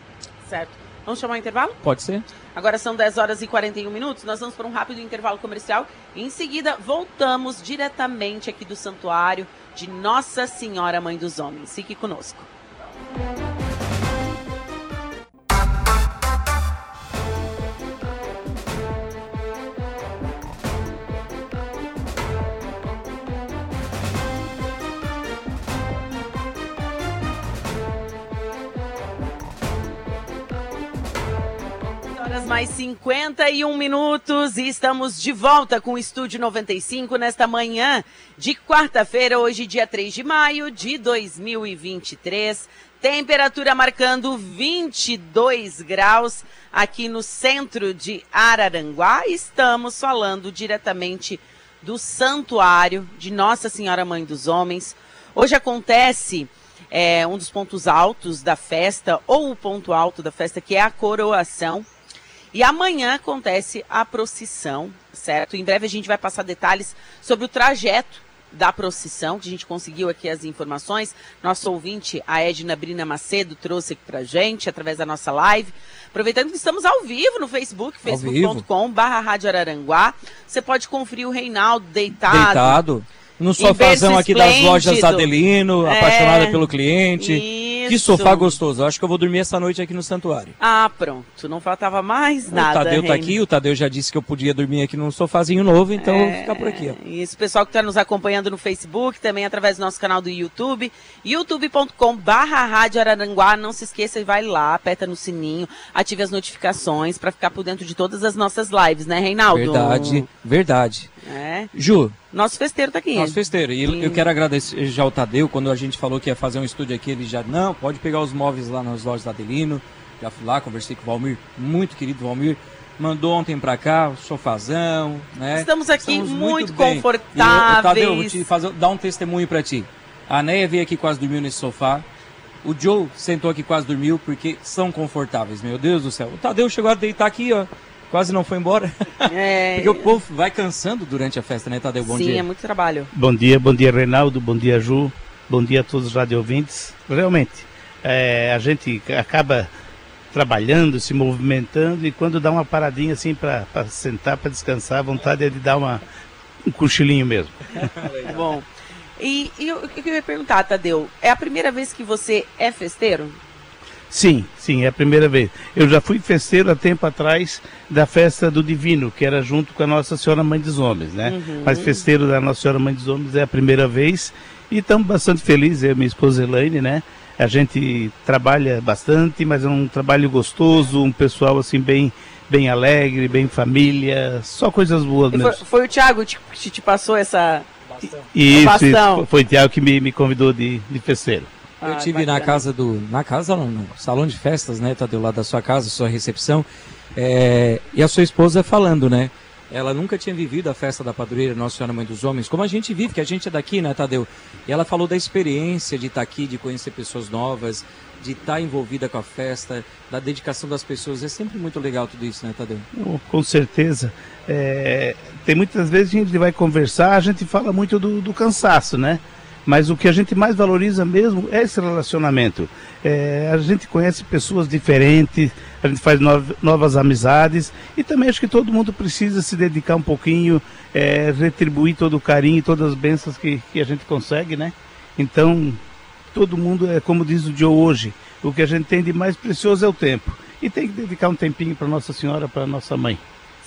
Certo. Vamos chamar o intervalo? Pode ser? Agora são 10 horas e 41 minutos. Nós vamos para um rápido intervalo comercial. Em seguida, voltamos diretamente aqui do santuário de Nossa Senhora Mãe dos Homens. Fique conosco. horas mais 51 minutos e estamos de volta com o Estúdio 95 nesta manhã de quarta-feira, hoje dia 3 de maio de 2023. Temperatura marcando 22 graus aqui no centro de Araranguá. Estamos falando diretamente do Santuário de Nossa Senhora Mãe dos Homens. Hoje acontece é, um dos pontos altos da festa, ou o ponto alto da festa, que é a coroação e amanhã acontece a procissão, certo? Em breve a gente vai passar detalhes sobre o trajeto da procissão, que a gente conseguiu aqui as informações. Nosso ouvinte, a Edna Brina Macedo, trouxe aqui pra gente, através da nossa live. Aproveitando que estamos ao vivo no Facebook, facebook.com barra Rádio Araranguá. Você pode conferir o Reinaldo deitado. Deitado. No sofazão aqui das lojas Adelino, é, apaixonada pelo cliente. Isso. Que sofá gostoso. Acho que eu vou dormir essa noite aqui no santuário. Ah, pronto. Não faltava mais nada. O Tadeu tá aqui, o Tadeu já disse que eu podia dormir aqui num sofazinho novo, então é, eu vou ficar por aqui. Ó. Isso, pessoal que está nos acompanhando no Facebook, também através do nosso canal do YouTube, youtube.com barra Rádio Araranguá. Não se esqueça e vai lá, aperta no sininho, ative as notificações para ficar por dentro de todas as nossas lives, né, Reinaldo? Verdade, verdade. É. Ju. Nosso festeiro tá aqui. Nosso festeiro. E Sim. eu quero agradecer já o Tadeu, quando a gente falou que ia fazer um estúdio aqui, ele já, não, pode pegar os móveis lá nas lojas da Adelino. Já fui lá, conversei com o Valmir, muito querido Valmir. Mandou ontem pra cá, sofazão, né? Estamos aqui Estamos muito, muito confortáveis. E, Tadeu, vou te fazer, dar um testemunho pra ti. A Neia veio aqui quase dormiu nesse sofá. O Joe sentou aqui quase dormiu porque são confortáveis, meu Deus do céu. O Tadeu chegou a deitar aqui, ó quase não foi embora. É... Porque o povo vai cansando durante a festa, né, Tadeu? Bom Sim, dia. Sim, é muito trabalho. Bom dia, bom dia, Reinaldo, bom dia, Ju, bom dia a todos os radio ouvintes. Realmente, é, a gente acaba trabalhando, se movimentando e quando dá uma paradinha assim para sentar, para descansar, a vontade é de dar uma, um cochilinho mesmo. bom. E, e eu, eu queria perguntar, Tadeu, é a primeira vez que você é festeiro? Sim, sim, é a primeira vez. Eu já fui festeiro há tempo atrás da festa do Divino, que era junto com a Nossa Senhora Mãe dos Homens, né? Uhum. Mas festeiro da Nossa Senhora Mãe dos Homens é a primeira vez e estamos bastante felizes, eu e minha esposa Elaine, né? A gente trabalha bastante, mas é um trabalho gostoso, um pessoal assim bem bem alegre, bem família, só coisas boas mesmo. Foi, foi, o Thiago que te, passou essa isso, isso, foi o Thiago que me, me convidou de, de festeiro. Eu ah, tive na casa do. Na casa, não, no salão de festas, né? Tadeu, lá da sua casa, sua recepção. É, e a sua esposa falando, né? Ela nunca tinha vivido a festa da padroeira Nossa Senhora Mãe dos Homens, como a gente vive, que a gente é daqui, né, Tadeu? E ela falou da experiência de estar aqui, de conhecer pessoas novas, de estar envolvida com a festa, da dedicação das pessoas. É sempre muito legal tudo isso, né, Tadeu? com certeza. É, tem muitas vezes a gente vai conversar, a gente fala muito do, do cansaço, né? Mas o que a gente mais valoriza mesmo é esse relacionamento. É, a gente conhece pessoas diferentes, a gente faz novas amizades e também acho que todo mundo precisa se dedicar um pouquinho, é, retribuir todo o carinho e todas as bênçãos que, que a gente consegue, né? Então, todo mundo é como diz o Joe hoje, o que a gente tem de mais precioso é o tempo. E tem que dedicar um tempinho para Nossa Senhora, para Nossa Mãe.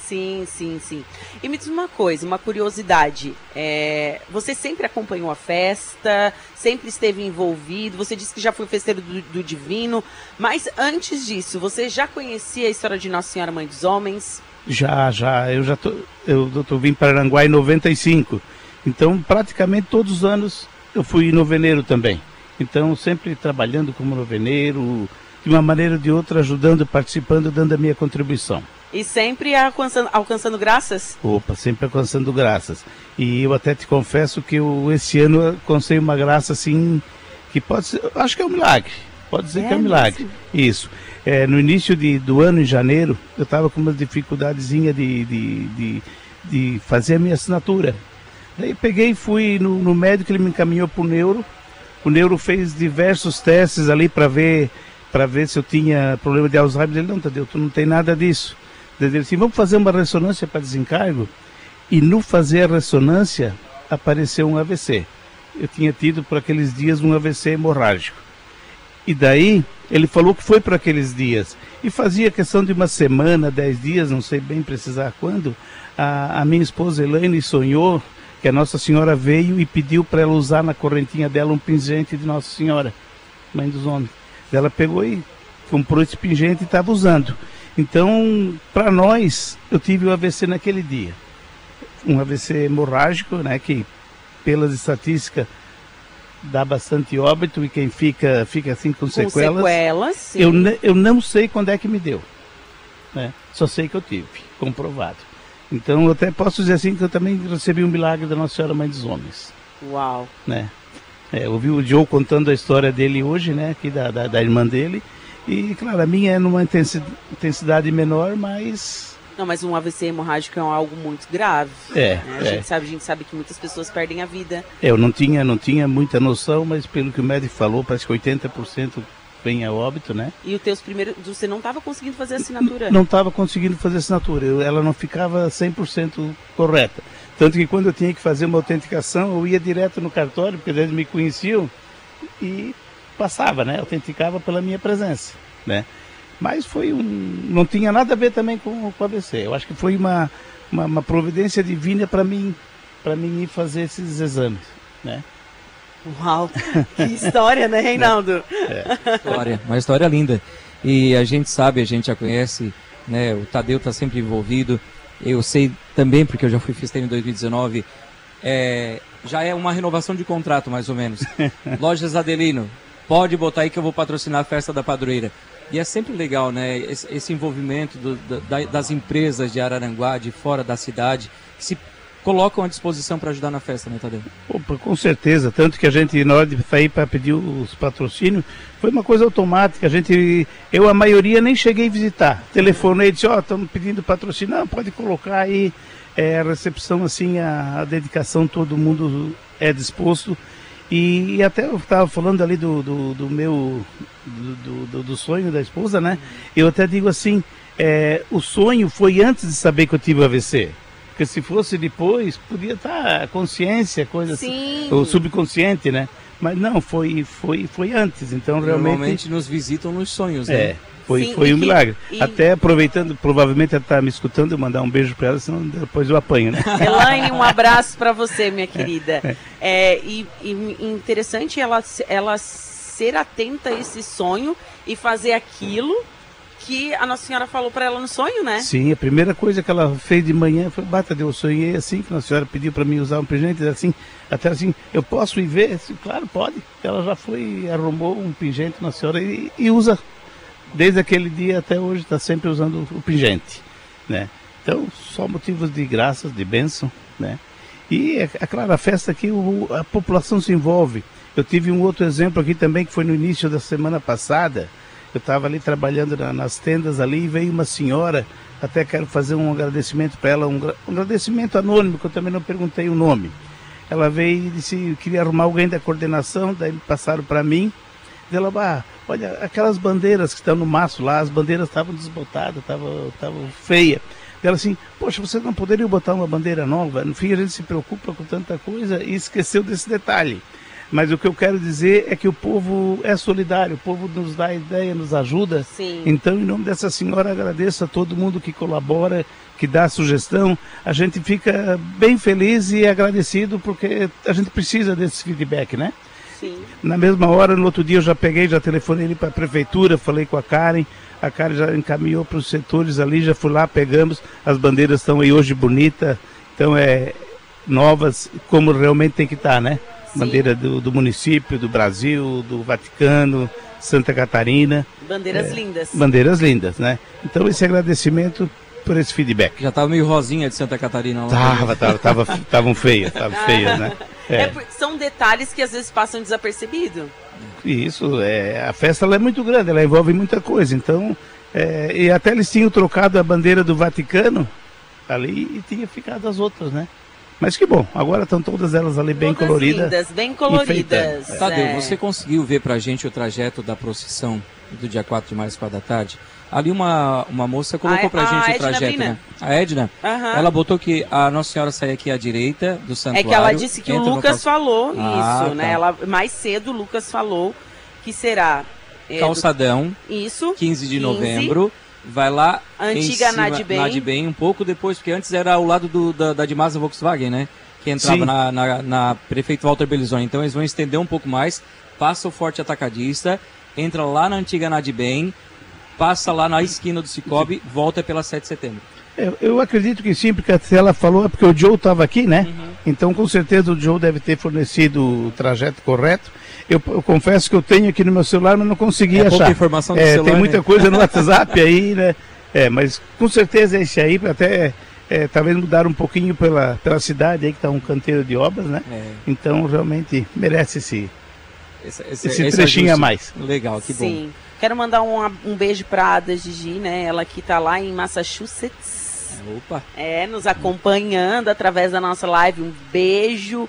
Sim, sim, sim. E me diz uma coisa, uma curiosidade. É, você sempre acompanhou a festa, sempre esteve envolvido, você disse que já foi festeiro do, do Divino, mas antes disso, você já conhecia a história de Nossa Senhora Mãe dos Homens? Já, já. Eu já tô, eu, eu tô vim para Aranguá em 95. Então, praticamente todos os anos eu fui noveneiro também. Então, sempre trabalhando como noveneiro, de uma maneira ou de outra, ajudando, participando, dando a minha contribuição. E sempre alcançando, alcançando graças? Opa, sempre alcançando graças. E eu até te confesso que eu, esse ano alcancei uma graça assim, que pode ser, acho que é um milagre. Pode ser é que é um milagre. Mesmo? Isso. É, no início de, do ano, em janeiro, eu estava com uma dificuldadezinha de, de, de, de, fazer a minha assinatura. Daí peguei e fui no, no médico, ele me encaminhou para o neuro. O neuro fez diversos testes ali para ver para ver se eu tinha problema de Alzheimer. Ele, não, Tadeu, tu não tem nada disso. Ele disse, vamos fazer uma ressonância para desencargo? E no fazer a ressonância, apareceu um AVC. Eu tinha tido por aqueles dias um AVC hemorrágico. E daí, ele falou que foi para aqueles dias. E fazia questão de uma semana, dez dias, não sei bem precisar quando, a, a minha esposa Elaine sonhou que a Nossa Senhora veio e pediu para ela usar na correntinha dela um pingente de Nossa Senhora, Mãe dos Homens. Ela pegou e comprou esse pingente e estava usando. Então, para nós, eu tive o AVC naquele dia. Um AVC hemorrágico, né, que pelas estatísticas dá bastante óbito e quem fica fica assim com, com sequelas. sequelas sim. Eu, eu não sei quando é que me deu. Né? Só sei que eu tive, comprovado. Então eu até posso dizer assim que eu também recebi um milagre da Nossa Senhora Mãe dos Homens. Uau! Né? É, eu ouvi o Joe contando a história dele hoje, né? Aqui da, da, da irmã dele. E claro, a minha é numa intensidade menor, mas não, mas um AVC hemorrágico é algo muito grave. É, né? a, é. Gente sabe, a gente sabe que muitas pessoas perdem a vida. Eu não tinha, não tinha muita noção, mas pelo que o médico falou, parece que 80% vem a óbito, né? E os teus primeiros. Você não estava conseguindo fazer assinatura? Não estava conseguindo fazer assinatura. Eu, ela não ficava 100% correta. Tanto que quando eu tinha que fazer uma autenticação, eu ia direto no cartório, porque eles me conheciam e passava, né? Autenticava pela minha presença, né? Mas foi um. não tinha nada a ver também com, com o ABC. Eu acho que foi uma, uma, uma providência divina para mim, para mim ir fazer esses exames, né? Uau! Que história, né, Reinaldo? É. História, uma história linda. E a gente sabe, a gente já conhece, né? O Tadeu está sempre envolvido. Eu sei também, porque eu já fui festeiro em 2019. É, já é uma renovação de contrato, mais ou menos. Lojas Adelino, pode botar aí que eu vou patrocinar a festa da padroeira. E é sempre legal, né? Esse, esse envolvimento do, da, das empresas de Araranguá, de fora da cidade, que se colocam à disposição para ajudar na festa, né, Tadeu? Opa, com certeza. Tanto que a gente, na hora de sair para pedir os patrocínios, foi uma coisa automática. A gente, eu, a maioria, nem cheguei a visitar. Telefonei e disse: Ó, oh, estamos pedindo patrocínio. Não, pode colocar aí. É, a recepção, assim, a, a dedicação, todo mundo é disposto. E, e até eu estava falando ali do, do, do meu do, do, do, sonho da esposa, né? Eu até digo assim, é, o sonho foi antes de saber que eu tive o AVC. Porque se fosse depois, podia estar tá consciência, coisa assim, Sim. assim, o subconsciente, né? Mas não, foi, foi, foi antes. Então realmente. Normalmente nos visitam nos sonhos, né? É. Foi, Sim, foi um que, milagre. E... Até aproveitando, provavelmente ela está me escutando, eu mandar um beijo para ela, senão depois eu apanho, né? Elaine, um abraço para você, minha querida. É, é. e, e, interessante ela, ela ser atenta a esse sonho e fazer aquilo que a Nossa Senhora falou para ela no sonho, né? Sim, a primeira coisa que ela fez de manhã foi, bata, eu sonhei assim, que a Nossa Senhora pediu para mim usar um pingente, assim, até assim, eu posso ir ver? Assim, claro, pode. Ela já foi, arrumou um pingente Nossa Senhora e, e usa. Desde aquele dia até hoje está sempre usando o pingente, né? Então, só motivos de graças, de bênção, né? E, é, é claro, a festa aqui, o, a população se envolve. Eu tive um outro exemplo aqui também, que foi no início da semana passada, eu estava ali trabalhando na, nas tendas ali e veio uma senhora, até quero fazer um agradecimento para ela, um, um, agradecimento anônimo, que eu também não perguntei o nome. Ela veio e disse, queria arrumar alguém da coordenação, daí passaram para mim. Ela, ah, olha, aquelas bandeiras que estão no maço lá, as bandeiras estavam desbotadas, estavam estavam feias. Ela assim, poxa, você não poderia botar uma bandeira nova? No fim a gente se preocupa com tanta coisa e esqueceu desse detalhe. Mas o que eu quero dizer é que o povo é solidário, o povo nos dá ideia, nos ajuda. Sim. Então, em nome dessa senhora, agradeço a todo mundo que colabora, que dá sugestão. A gente fica bem feliz e agradecido porque a gente precisa desse feedback, né? Sim. Na mesma hora, no outro dia, eu já peguei, já telefonei para a prefeitura, falei com a Karen. A Karen já encaminhou para os setores ali, já fui lá, pegamos. As bandeiras estão aí hoje bonitas, então é novas, como realmente tem que estar, tá, né? Bandeira do, do, município, do Brasil, do Vaticano, Santa Catarina. Bandeiras é, lindas. Bandeiras lindas, né? Então esse agradecimento por esse feedback. Já estava meio rosinha de Santa Catarina lá. Tava, tava, tava, tavam feias, estavam feias, né? É. É, são detalhes que às vezes passam desapercebido. Isso, é, a festa ela é muito grande, ela envolve muita coisa, então, é, e até eles tinham trocado a bandeira do Vaticano ali e tinha ficado as outras, né? Mas que bom, agora estão todas elas ali bem todas coloridas. Lindas, bem coloridas. Tadeu, é. você conseguiu ver pra gente o trajeto da procissão do dia 4 de março, 4 da tarde? Ali uma, uma moça colocou a, pra gente o trajeto, né? A Edna, uhum. ela botou que a Nossa Senhora sai aqui à direita do santuário. É que ela disse que o Lucas falou ah, isso, né? tá. Ela, mais cedo o Lucas falou que será... É, Calçadão. Do... Isso. 15 de 15. novembro vai lá Antiga Nadbem. Nadbem um pouco depois, porque antes era ao lado do, da, da Dimasa Volkswagen, né? Que entrava na, na, na, Prefeito Walter Belizoni. Então eles vão estender um pouco mais, passa o Forte Atacadista, entra lá na Antiga Nadbem, passa lá na esquina do Cicobi, volta pela 7 de setembro. Eu, eu, acredito que sim, porque se ela falou é porque o Joe estava aqui, né? Uhum. Então com certeza o Joe deve ter fornecido o trajeto correto. Eu, eu, confesso que eu tenho aqui no meu celular, mas não consegui é achar. informação do é, celular, tem muita né? coisa no WhatsApp aí, né? É, mas com certeza esse aí, até é, talvez mudar um pouquinho pela, pela cidade aí, que está um canteiro de obras, né? É. Então realmente merece esse, esse, esse, esse trechinho a mais. Legal, que Sim. bom. Quero mandar um, um beijo para a Ada Gigi, né? Ela que está lá em Massachusetts. Opa! É, nos acompanhando através da nossa live. Um beijo.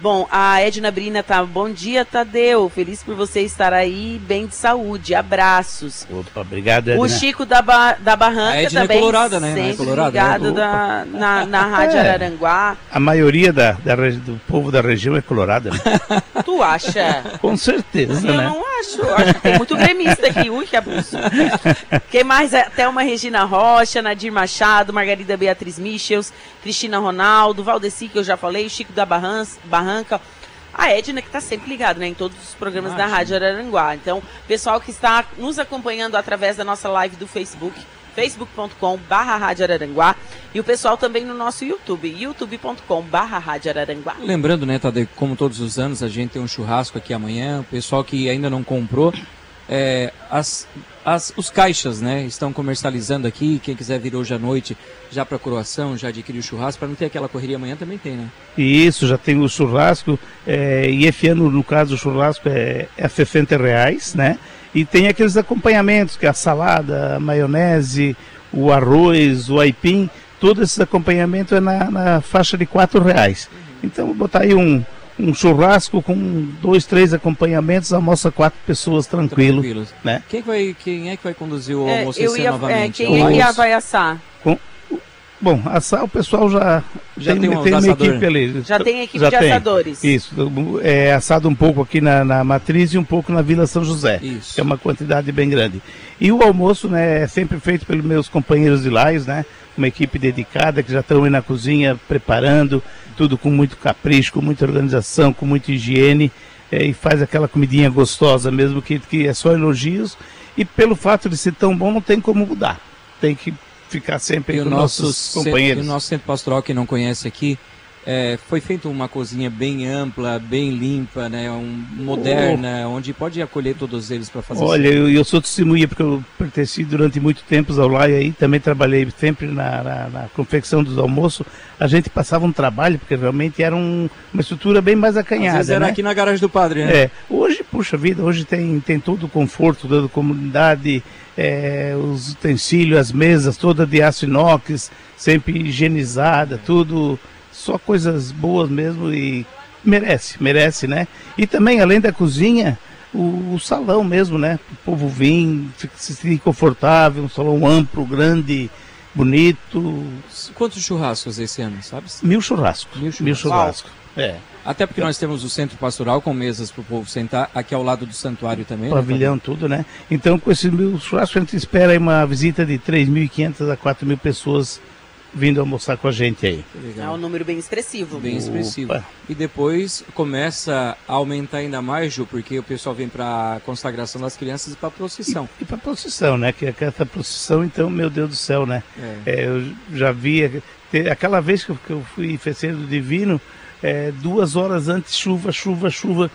Bom, a Edna Brina tá. Bom dia, Tadeu. Feliz por você estar aí, bem de saúde. Abraços. Opa, obrigado, Edna. O Chico da, ba, da Barranca a Edna é também. É colorada, né? Sempre é colorada, ligado da, na, na Rádio é. Araranguá. A maioria da, da, do povo da região é colorada, né? Tu acha? Com certeza, Eu né? não acho. Acho que tem muito gremista aqui. Ui, que abuso. Quem mais? Até uma Regina Rocha, Nadir Machado, Margarida Beatriz Michels, Cristina Ronaldo, Valdeci, que eu já falei, Chico da Barranca. Barranca. A Edna, que está sempre ligado né, em todos os programas Imagina. da Rádio Araranguá. Então, pessoal que está nos acompanhando através da nossa live do Facebook, facebook.com barra Rádio Araranguá e o pessoal também no nosso YouTube, youtube.com barra Rádio Araranguá. Lembrando, né, Tadeu, como todos os anos, a gente tem um churrasco aqui amanhã, o pessoal que ainda não comprou, é, as, as, os caixas, né, estão comercializando aqui. Quem quiser vir hoje à noite já para coroação, já adquirir o churrasco, para não ter aquela correria amanhã também tem, né? Isso, já tem o churrasco. É, e esse ano, no caso, o churrasco é, é 60 reais, né? E tem aqueles acompanhamentos, que é a salada, a maionese, o arroz, o aipim. Todo esse acompanhamento é na, na faixa de 4 reais. Então, vou botar aí um um churrasco com dois, três acompanhamentos, almoça quatro pessoas tranquilo. Tranquilos. Né? Quem, vai, quem é que vai conduzir o é, almoço esse ia, novamente? É, quem é que vai assar? Com, bom, assar o pessoal já, já tem, tem, um tem uma equipe ali. Já tem equipe já de tem. assadores. Isso, é assado um pouco aqui na, na Matriz e um pouco na Vila São José. Isso. Que é uma quantidade bem grande. E o almoço né, é sempre feito pelos meus companheiros de laios, né? Uma equipe dedicada que já estão aí na cozinha preparando, tudo com muito capricho, com muita organização, com muita higiene, é, e faz aquela comidinha gostosa mesmo, que, que é só elogios. E pelo fato de ser tão bom, não tem como mudar. Tem que ficar sempre e com nossos companheiros. E o nosso centro pastoral, que não conhece aqui, é, foi feita uma cozinha bem ampla, bem limpa, né, um, moderna, oh. onde pode acolher todos eles para fazer Olha, eu, eu, sou testemunha porque eu pertenci durante muito tempo ao LAI aí, também trabalhei sempre na, na, na, confecção dos almoços. A gente passava um trabalho, porque realmente era um, uma estrutura bem mais acanhada. Às vezes era né? aqui na garagem do padre, né? É, hoje, puxa vida, hoje tem, tem todo o conforto da comunidade, é, os utensílios, as mesas todas de aço inox, sempre higienizada, tudo só coisas boas mesmo e merece, merece, né? E também, além da cozinha, o, o salão mesmo, né? O povo vir, se sentir confortável, um salão amplo, grande, bonito. Quantos churrascos esse ano, sabe? Mil churrascos. Mil churrascos. Mil churrascos. É. Até porque nós temos o centro pastoral com mesas para o povo sentar, aqui ao lado do santuário também. Né, Pavilhão, né, tudo, né? Então, com esses mil churrascos, a gente espera uma visita de 3.500 a 4.000 pessoas vindo almoçar com a gente aí. É um número bem expressivo. Bem expressivo. Opa. E depois começa a aumentar ainda mais, Ju, porque o pessoal vem para a consagração das crianças e para a procissão. E, e para a procissão, né? Que é essa procissão, então, meu Deus do céu, né? É. É, eu já vi, aquela vez que eu fui festeiro do Divino, é, duas horas antes, chuva, chuva, chuva.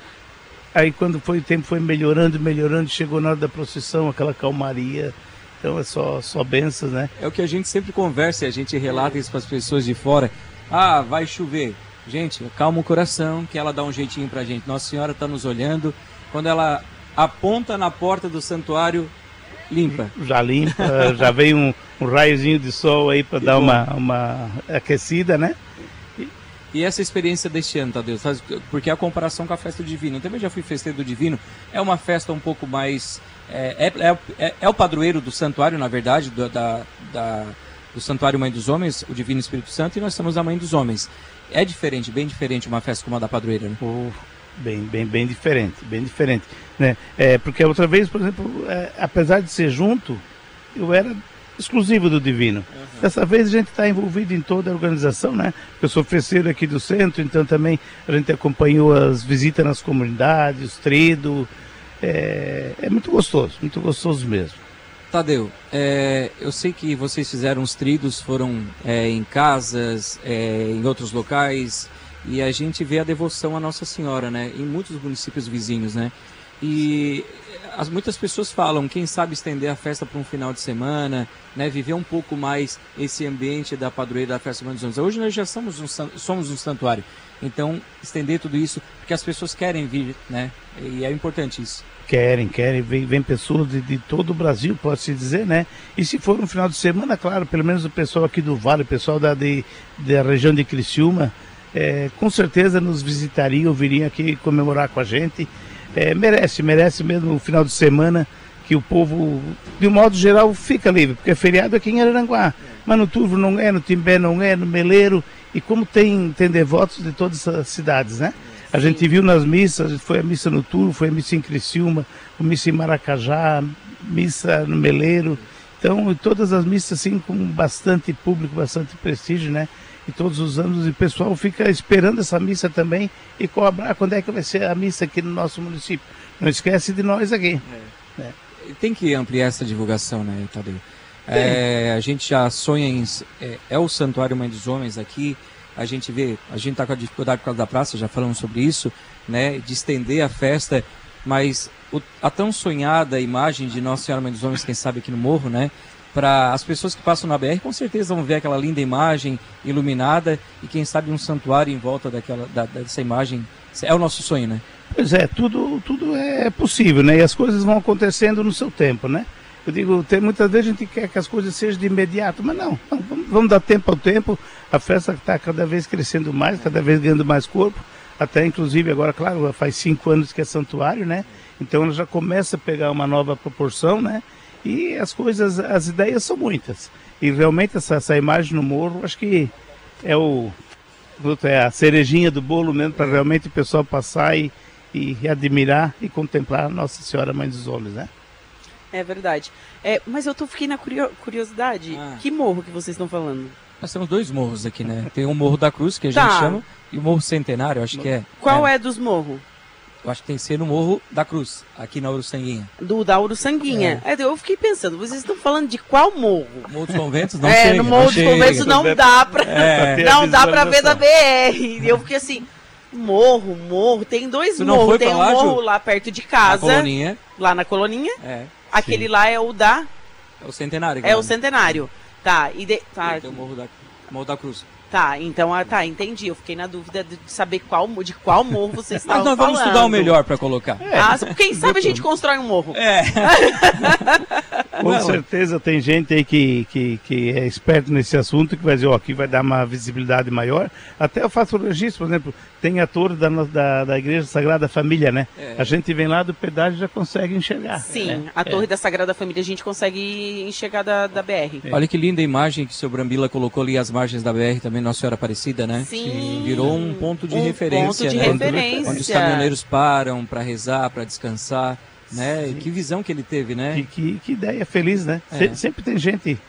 Aí quando foi o tempo foi melhorando, melhorando, chegou na hora da procissão, aquela calmaria Então é só, só bênçãos, né? É o que a gente sempre conversa e a gente relata isso para as pessoas de fora. Ah, vai chover. Gente, calma o coração, que ela dá um jeitinho pra gente. Nossa Senhora está nos olhando. Quando ela aponta na porta do santuário, limpa. Já limpa, já vem um, um raiozinho de sol aí para dar uma, uma aquecida, né? E essa experiência deste ano, Tadeu, porque a comparação com a festa do Divino, eu também já fui festeiro do Divino, é uma festa um pouco mais. É, é, é, é o padroeiro do santuário, na verdade, do, da, da, do Santuário Mãe dos Homens, o Divino Espírito Santo, e nós somos a Mãe dos Homens. É diferente, bem diferente uma festa como a da padroeira, né? Oh, bem, bem, bem diferente, bem diferente. Né? É, porque outra vez, por exemplo, é, apesar de ser junto, eu era exclusivo do Divino. Uhum. Dessa vez a gente está envolvido em toda a organização, né? Eu sou festeiro aqui do centro, então também a gente acompanhou as visitas nas comunidades, trido. É, é muito gostoso, muito gostoso mesmo. Tadeu, é, eu sei que vocês fizeram os tridos, foram é, em casas, é, em outros locais, e a gente vê a devoção à Nossa Senhora, né? Em muitos municípios vizinhos, né? E as, muitas pessoas falam, quem sabe estender a festa para um final de semana, né, viver um pouco mais esse ambiente da padroeira da festa dos Anos. Hoje nós já somos um, somos um santuário, então estender tudo isso, porque as pessoas querem vir, né, e é importante isso. Querem, querem, vem, vem pessoas de, de todo o Brasil, pode-se dizer, né? E se for um final de semana, claro, pelo menos o pessoal aqui do Vale, o pessoal da, de, da região de Criciúma, é, com certeza nos visitariam, viriam aqui comemorar com a gente é, merece, merece mesmo o final de semana que o povo, de um modo geral, fica livre, porque é feriado aqui em Araranguá. Mas no Turvo não é, no Timbé não é, no Meleiro, e como tem, tem devotos de todas as cidades, né? A gente viu nas missas, foi a missa no Turvo, foi a missa em Criciúma, a missa em Maracajá, missa no Meleiro. Então, todas as missas assim com bastante público, bastante prestígio, né? E todos os anos, e o pessoal fica esperando essa missa também e cobrar quando é que vai ser a missa aqui no nosso município. Não esquece de nós aqui. É. É. Tem que ampliar essa divulgação, né, Tadeu? É, a gente já sonha em. É, é, o Santuário Mãe dos Homens aqui. A gente vê, a gente está com a dificuldade por causa da praça, já falamos sobre isso, né? De estender a festa, mas o, a tão sonhada imagem de Nossa Senhora Mãe dos Homens, quem sabe aqui no Morro, né? Para as pessoas que passam na BR, com certeza vão ver aquela linda imagem iluminada e quem sabe um santuário em volta daquela, da, dessa imagem. É o nosso sonho, né? Pois é, tudo, tudo é possível, né? E as coisas vão acontecendo no seu tempo, né? Eu digo, tem, muitas vezes a gente quer que as coisas sejam de imediato, mas não, não vamos, vamos, dar tempo ao tempo. A festa está cada vez crescendo mais, cada vez ganhando mais corpo. Até inclusive agora, claro, faz cinco anos que é santuário, né? Então ela já começa a pegar uma nova proporção, né? E as coisas, as ideias são muitas. E realmente essa, essa imagem no morro, acho que é o é a cerejinha do bolo mesmo para realmente o pessoal passar e, e admirar e contemplar Nossa Senhora Mãe dos Homens, né? É verdade. É, mas eu tô fiquei na curiosidade. Ah. Que morro que vocês estão falando? Nós temos dois morros aqui, né? Tem o Morro da Cruz, que a tá. gente chama, e o Morro Centenário, acho que é. Qual é, é dos morros? Eu acho que tem que ser no Morro da Cruz, aqui na Uruçanguinha. Do da Uruçanguinha. É. eu fiquei pensando, vocês estão falando de qual morro? Morro dos Conventos não É, chega, no Morro dos Conventos não dá pra, é. não dá pra ver da BR. E eu fiquei assim, morro, morro, tem dois morros. Tem um lá, morro Ju? lá perto de casa. Na coloninha. Lá na coloninha. É. Aquele Sim. lá é o da... É o Centenário. É o Centenário. Tá, e... De... Tá. Tem o Morro da, morro da Cruz. Tá, então, ah, tá, entendi. Eu fiquei na dúvida de saber qual, de qual morro vocês estavam falando. Mas nós vamos estudar o melhor para colocar. É. Ah, quem sabe a gente constrói um morro. É. Com certeza tem gente aí que, que, que é esperto nesse assunto, que vai dizer, ó, aqui vai dar uma visibilidade maior. Até eu faço o registro, por exemplo, tem a torre da, da, da Igreja Sagrada Família, né? É. A gente vem lá do pedágio e já consegue enxergar. Sim, né? a torre é. da Sagrada Família a gente consegue enxergar da, da BR. É. Olha que linda imagem que o seu Brambila colocou ali as margens da BR também Nossa Senhora Aparecida, né? Sim. Virou um ponto de um referência, ponto de né? referência. Onde os caminhoneiros param para rezar, para descansar. Né? Que visão que ele teve, né? Que, que, que ideia feliz, né? É. Sempre tem gente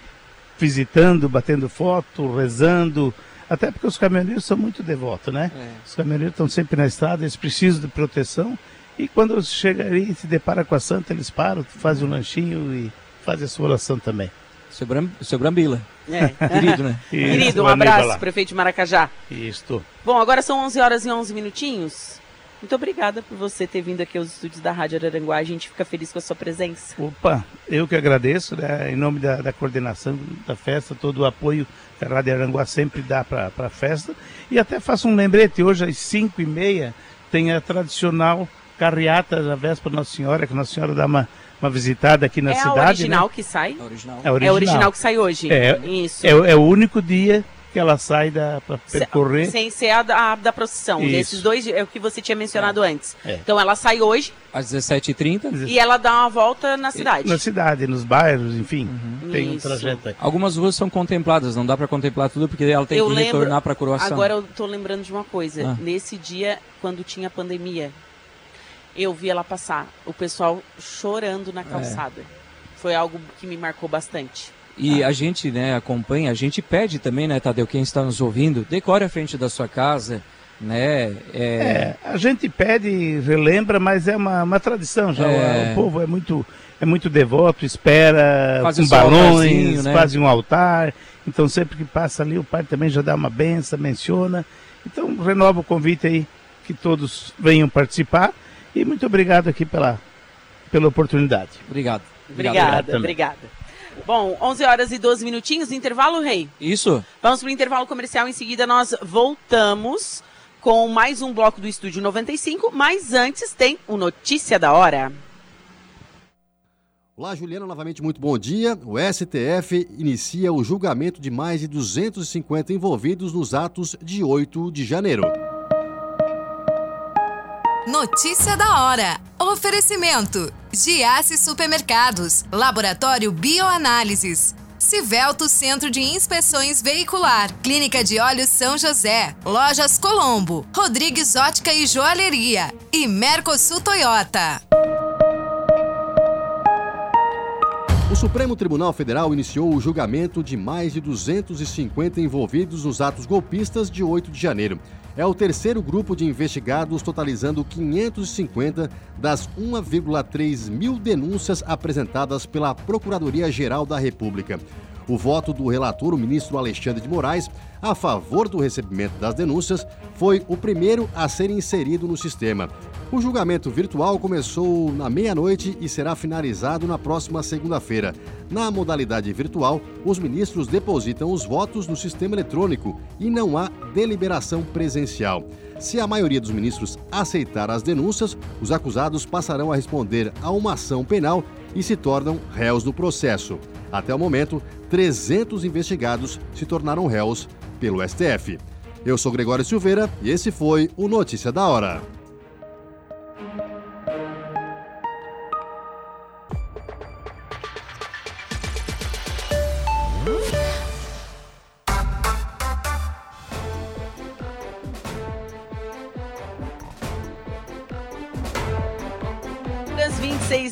visitando, batendo foto, rezando. Até porque os caminhoneiros são muito devotos, né? É. Os caminhoneiros estão sempre na estrada, eles precisam de proteção. E quando chega ali e se depara com a santa, eles param, fazem um lanchinho e fazem a sua oração também. Seu, Bram, seu Brambila. É. Querido, né? Isso, Querido, um abraço, prefeito de Maracajá. Isso. Bom, agora são 11 horas e 11 minutinhos. Muito obrigada por você ter vindo aqui aos estúdios da Rádio Araranguá. A gente fica feliz com a sua presença. Opa, eu que agradeço, né, em nome da, da, coordenação da festa, todo o apoio que a Rádio Araranguá sempre dá para a festa. E até faço um lembrete, hoje às 5 e meia tem a tradicional carreata da véspera Nossa Senhora, que Nossa Senhora dá uma, uma visitada aqui na é cidade. É a original né? que sai? É original. É original. É original que sai hoje. É, Isso. É, é o único dia que ela sai da para percorrer. Sem ser a da, a da procissão. Isso. Desses dois é o que você tinha mencionado é. antes. É. Então ela sai hoje. Às 17h30. E ela dá uma volta na cidade. Na cidade, nos bairros, enfim. Uhum. Tem Isso. um trajeto aí. Algumas ruas são contempladas, não dá para contemplar tudo porque ela tem eu que lembro, retornar para a coroação. Agora eu tô lembrando de uma coisa. Ah. Nesse dia, quando tinha pandemia, eu vi ela passar. O pessoal chorando na calçada. É. Foi algo que me marcou bastante. E ah. a gente, né, acompanha, a gente pede também, né, Tadeu, quem está nos ouvindo, decore a frente da sua casa, né? É... é a gente pede, relembra, mas é uma, uma tradição já. É... O povo é muito, é muito devoto, espera faz com balões, né? faz um altar. Então sempre que passa ali, o pai também já dá uma benção, menciona. Então renova o convite aí, que todos venham participar. E muito obrigado aqui pela, pela oportunidade. Obrigado. Obrigada, obrigada. Bom, 11 horas e 12 minutinhos, intervalo, Rei? Isso. Vamos para o intervalo comercial, em seguida nós voltamos com mais um bloco do Estúdio 95, mas antes tem o Notícia da Hora. Olá, Juliana, novamente muito bom dia. O STF inicia o julgamento de mais de 250 envolvidos nos atos de 8 de janeiro. Notícia da hora. Oferecimento: Giasse Supermercados, Laboratório Bioanálises, Civelto Centro de Inspeções Veicular, Clínica de Olhos São José, Lojas Colombo, Rodrigues Ótica e Joalheria. E Mercosul Toyota. O Supremo Tribunal Federal iniciou o julgamento de mais de 250 envolvidos nos atos golpistas de 8 de janeiro é o terceiro grupo de investigados, totalizando 550 das 1,3 mil denúncias apresentadas pela Procuradoria-Geral da República. O voto do relator, o ministro Alexandre de Moraes, a favor do recebimento das denúncias, foi o primeiro a ser inserido no sistema. O julgamento virtual começou na meia-noite e será finalizado na próxima segunda-feira. Na modalidade virtual, os ministros depositam os votos no sistema eletrônico e não há deliberação presencial. Se a maioria dos ministros aceitar as denúncias, os acusados passarão a responder a uma ação penal e se tornam réus do processo. Até o momento, 300 investigados se tornaram réus pelo STF. Eu sou Gregório Silveira e esse foi o Notícia da Hora.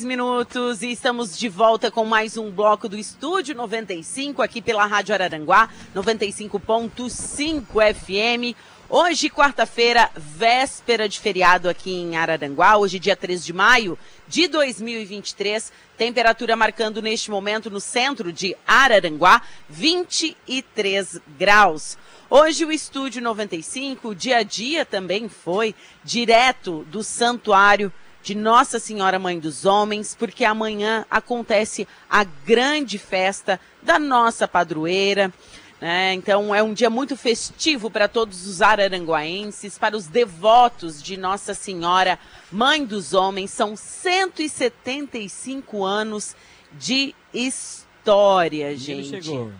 Minutos e estamos de volta com mais um bloco do Estúdio 95 aqui pela Rádio Araranguá 95.5 FM. Hoje, quarta-feira, véspera de feriado aqui em Araranguá, hoje dia 3 de maio de 2023, temperatura marcando neste momento no centro de Araranguá 23 graus. Hoje o Estúdio 95, o dia a dia também foi direto do Santuário de Nossa Senhora Mãe dos Homens, porque amanhã acontece a grande festa da nossa padroeira. Né? Então é um dia muito festivo para todos os araranguaenses, para os devotos de Nossa Senhora Mãe dos Homens. São 175 anos de história, gente. Ele chegou.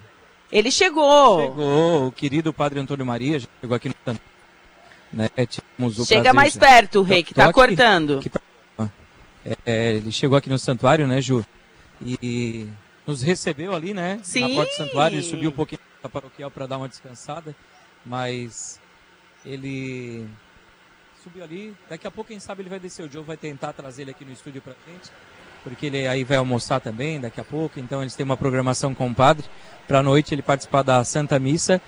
Ele chegou. Chegou, o querido Padre Antônio Maria chegou aqui no né? Chega mais perto, Rei, que está cortando. Aqui, é, ele chegou aqui no santuário, né, Ju? E nos recebeu ali, né? Sim. Na porta do santuário, ele subiu um pouquinho da paroquial para dar uma descansada, mas ele subiu ali. Daqui a pouco, quem sabe, ele vai descer. O Joe vai tentar trazer ele aqui no estúdio para frente, porque ele aí vai almoçar também daqui a pouco. Então, eles têm uma programação com o padre para a noite ele participar da Santa Missa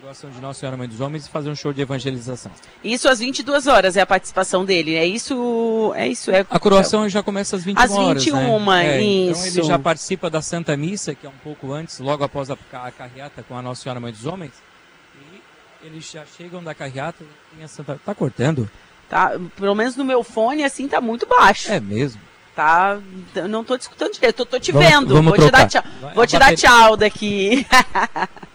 coroação de Nossa Senhora Mãe dos Homens e fazer um show de evangelização. Isso às 22 horas é a participação dele, é isso, é isso é. A coroação já começa às 21 às 21, horas, né? É, isso. Então ele já participa da Santa Missa, que é um pouco antes, logo após a, a carreata com a Nossa Senhora Mãe dos Homens. E eles já chegam da carreata e a Santa tá cortando. Tá, pelo menos no meu fone, assim, tá muito baixo. É mesmo? Tá, não tô te escutando direito, tô, tô te Vamos- vendo. vamos vou te dar trocar. tchau, vou te dar tchau daqui.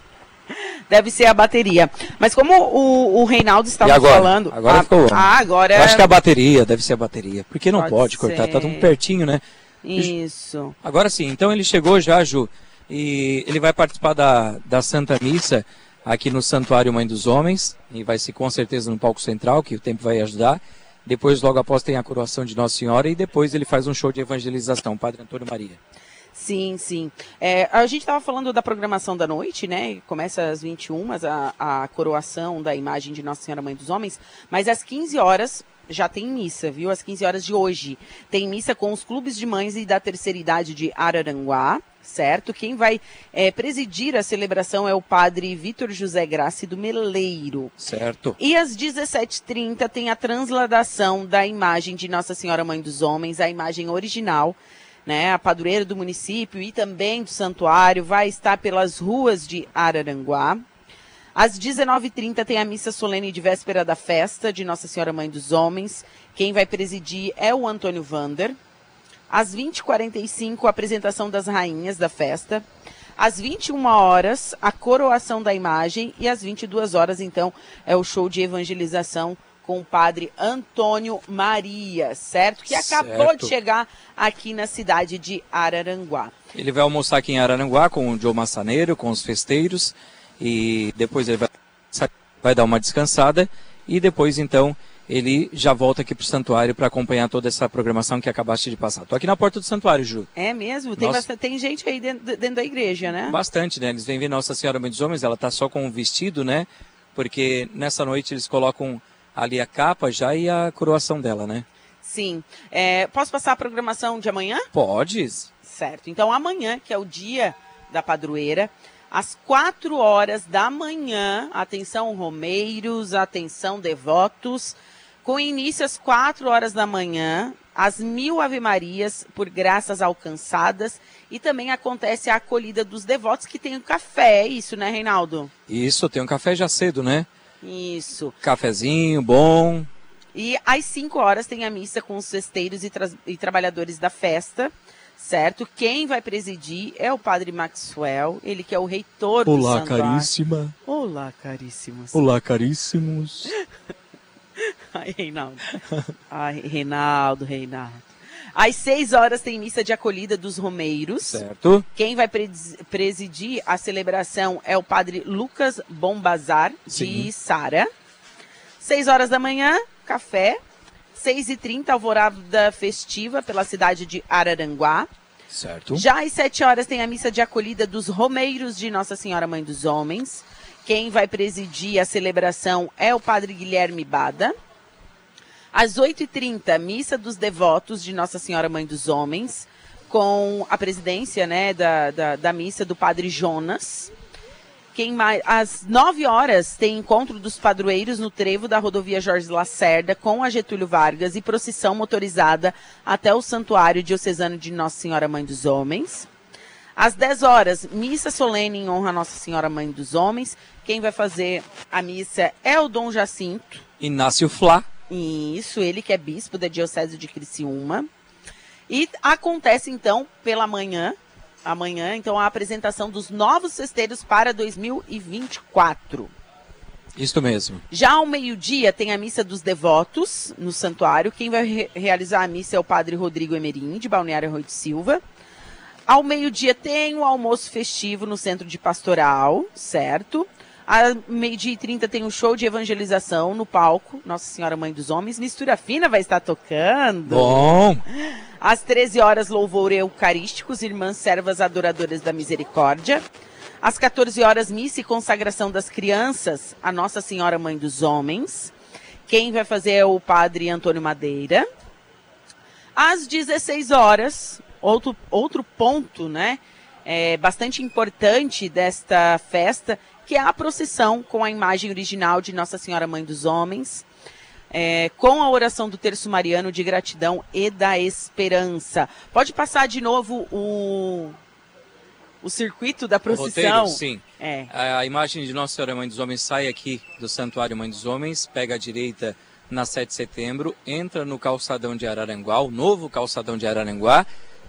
Deve ser a bateria. Mas como o, o Reinaldo estava agora? falando. Agora ah, ficou. Ah, agora. Eu acho que é a bateria, deve ser a bateria. Porque não Pode pode, cortar, tá tão pertinho, né? Isso. Agora sim, então ele chegou já, Ju, e ele vai participar da, da Santa Missa aqui no Santuário Mãe dos Homens, e vai ser com certeza no palco central, que o tempo vai ajudar. Depois, logo após, tem a coroação de Nossa Senhora, e depois ele faz um show de evangelização, Padre Antônio Maria. Sim, sim. É, a gente estava falando da programação da noite, né? Começa às 21 a, a coroação da imagem de Nossa Senhora Mãe dos Homens, mas às 15 horas já tem missa, viu? Às 15 horas de hoje. Tem missa com os clubes de mães e da terceira idade de Araranguá, certo? Quem vai é, presidir a celebração é o padre Vitor José Graci do Meleiro. Certo? E às 17h30 tem a transladação da imagem de Nossa Senhora Mãe dos Homens, a imagem original, né? A padroeira do município e também do santuário vai estar pelas ruas de Araranguá. Às 19h30 tem a missa solene de véspera da festa de Nossa Senhora Mãe dos Homens. Quem vai presidir é o Antônio Vander. Às 20h45, a apresentação das rainhas da festa. Às 21 horas, a coroação da imagem. E às 22 horas, então, é o show de evangelização com o padre Antônio Maria, certo? Que acabou Certo. de chegar aqui na cidade de Araranguá. Ele vai almoçar aqui em Araranguá com o Joe Massaneiro, com os festeiros, e depois ele vai, vai dar uma descansada, e depois então ele já volta aqui para o santuário para acompanhar toda essa programação que acabaste de passar. Tô aqui na porta do santuário, Ju. É mesmo? Tem, bastante- tem gente aí dentro, dentro da igreja, né? Bastante, né? Eles vêm ver Nossa Senhora Mãe dos Homens, ela tá só com o vestido, né? Porque nessa noite eles colocam ali a capa já e a coroação dela, né? Sim. É, posso passar a programação de amanhã? Podes. Certo. Então, amanhã, que é o dia da padroeira, às quatro horas da manhã, atenção romeiros, atenção devotos, com início às quatro horas da manhã, as mil ave-marias por graças alcançadas, e também acontece a acolhida dos devotos que tem o café, é isso, né, Reinaldo? Isso, tem um café já cedo, né? Isso. Cafezinho, bom. E às 5 horas tem a missa com os festeiros e, tra- e trabalhadores da festa, certo? Quem vai presidir é o padre Maxwell, ele que é o reitor do Olá, caríssima. Olá, caríssimos. Olá, caríssimos. Ai, Reinaldo. Ai, Reinaldo, Reinaldo. Às 6 horas tem missa de acolhida dos romeiros. Certo? Quem vai pres- presidir a celebração é o padre Lucas Bombazar, de Sara. 6 horas da manhã, café. 6 e 30 alvorada festiva pela cidade de Araranguá. Certo. Já às 7 horas tem a missa de acolhida dos romeiros de Nossa Senhora Mãe dos Homens. Quem vai presidir a celebração é o padre Guilherme Bada. Às 8h30, missa dos devotos de Nossa Senhora Mãe dos Homens, com a presidência né, da, da, da missa do padre Jonas. Quem mais? Às 9 horas tem encontro dos padroeiros no trevo da rodovia Jorge Lacerda com a Getúlio Vargas e procissão motorizada até o Santuário Diocesano de Nossa Senhora Mãe dos Homens. Às 10 horas, missa solene em honra a Nossa Senhora Mãe dos Homens. Quem vai fazer a missa é o Dom Jacinto. Inácio Flá. Isso, ele que é bispo da Diocese de Criciúma. E acontece então pela manhã, amanhã, então a apresentação dos novos festeiros para 2024. Isto mesmo. Já ao meio-dia tem a missa dos devotos no santuário. Quem vai re- realizar a missa é o padre Rodrigo Emerim, de Balneário Rui de Silva. Ao meio-dia tem o almoço festivo no centro de pastoral, certo? Ao meio-dia e 30 tem o show de evangelização no palco. Nossa Senhora Mãe dos Homens. Mistura Fina vai estar tocando. Bom. Às 13 horas, louvor eucarísticos, irmãs servas adoradoras da misericórdia. Às 14 horas, missa e consagração das crianças, a Nossa Senhora Mãe dos Homens. Quem vai fazer é o padre Antônio Madeira. Às 16 horas, outro, outro ponto, né? É, bastante importante desta festa, que é a procissão com a imagem original de Nossa Senhora Mãe dos Homens é, com a oração do terço mariano de gratidão e da esperança. Pode passar de novo o, o circuito da O procissão? roteiro, sim. É. A, a imagem de Nossa Senhora Mãe dos Homens sai aqui do Santuário Mãe dos Homens, pega à direita na 7 de setembro, entra no calçadão de Araranguá, o novo calçadão de Araranguá,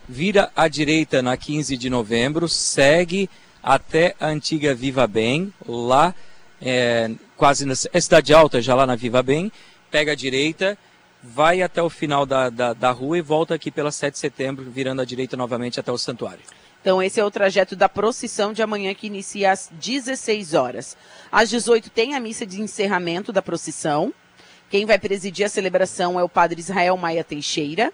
vira à direita na 15 de novembro, segue até a antiga Viva Bem, lá é, quase na é Cidade Alta, já lá na Viva Bem, pega a direita, vai até o final da, da, da rua e volta aqui pela 7 de setembro, virando à direita novamente até o santuário. Então, esse é o trajeto da procissão de amanhã, que inicia às 16 horas. Às 18 tem a missa de encerramento da procissão. Quem vai presidir a celebração é o padre Israel Maia Teixeira.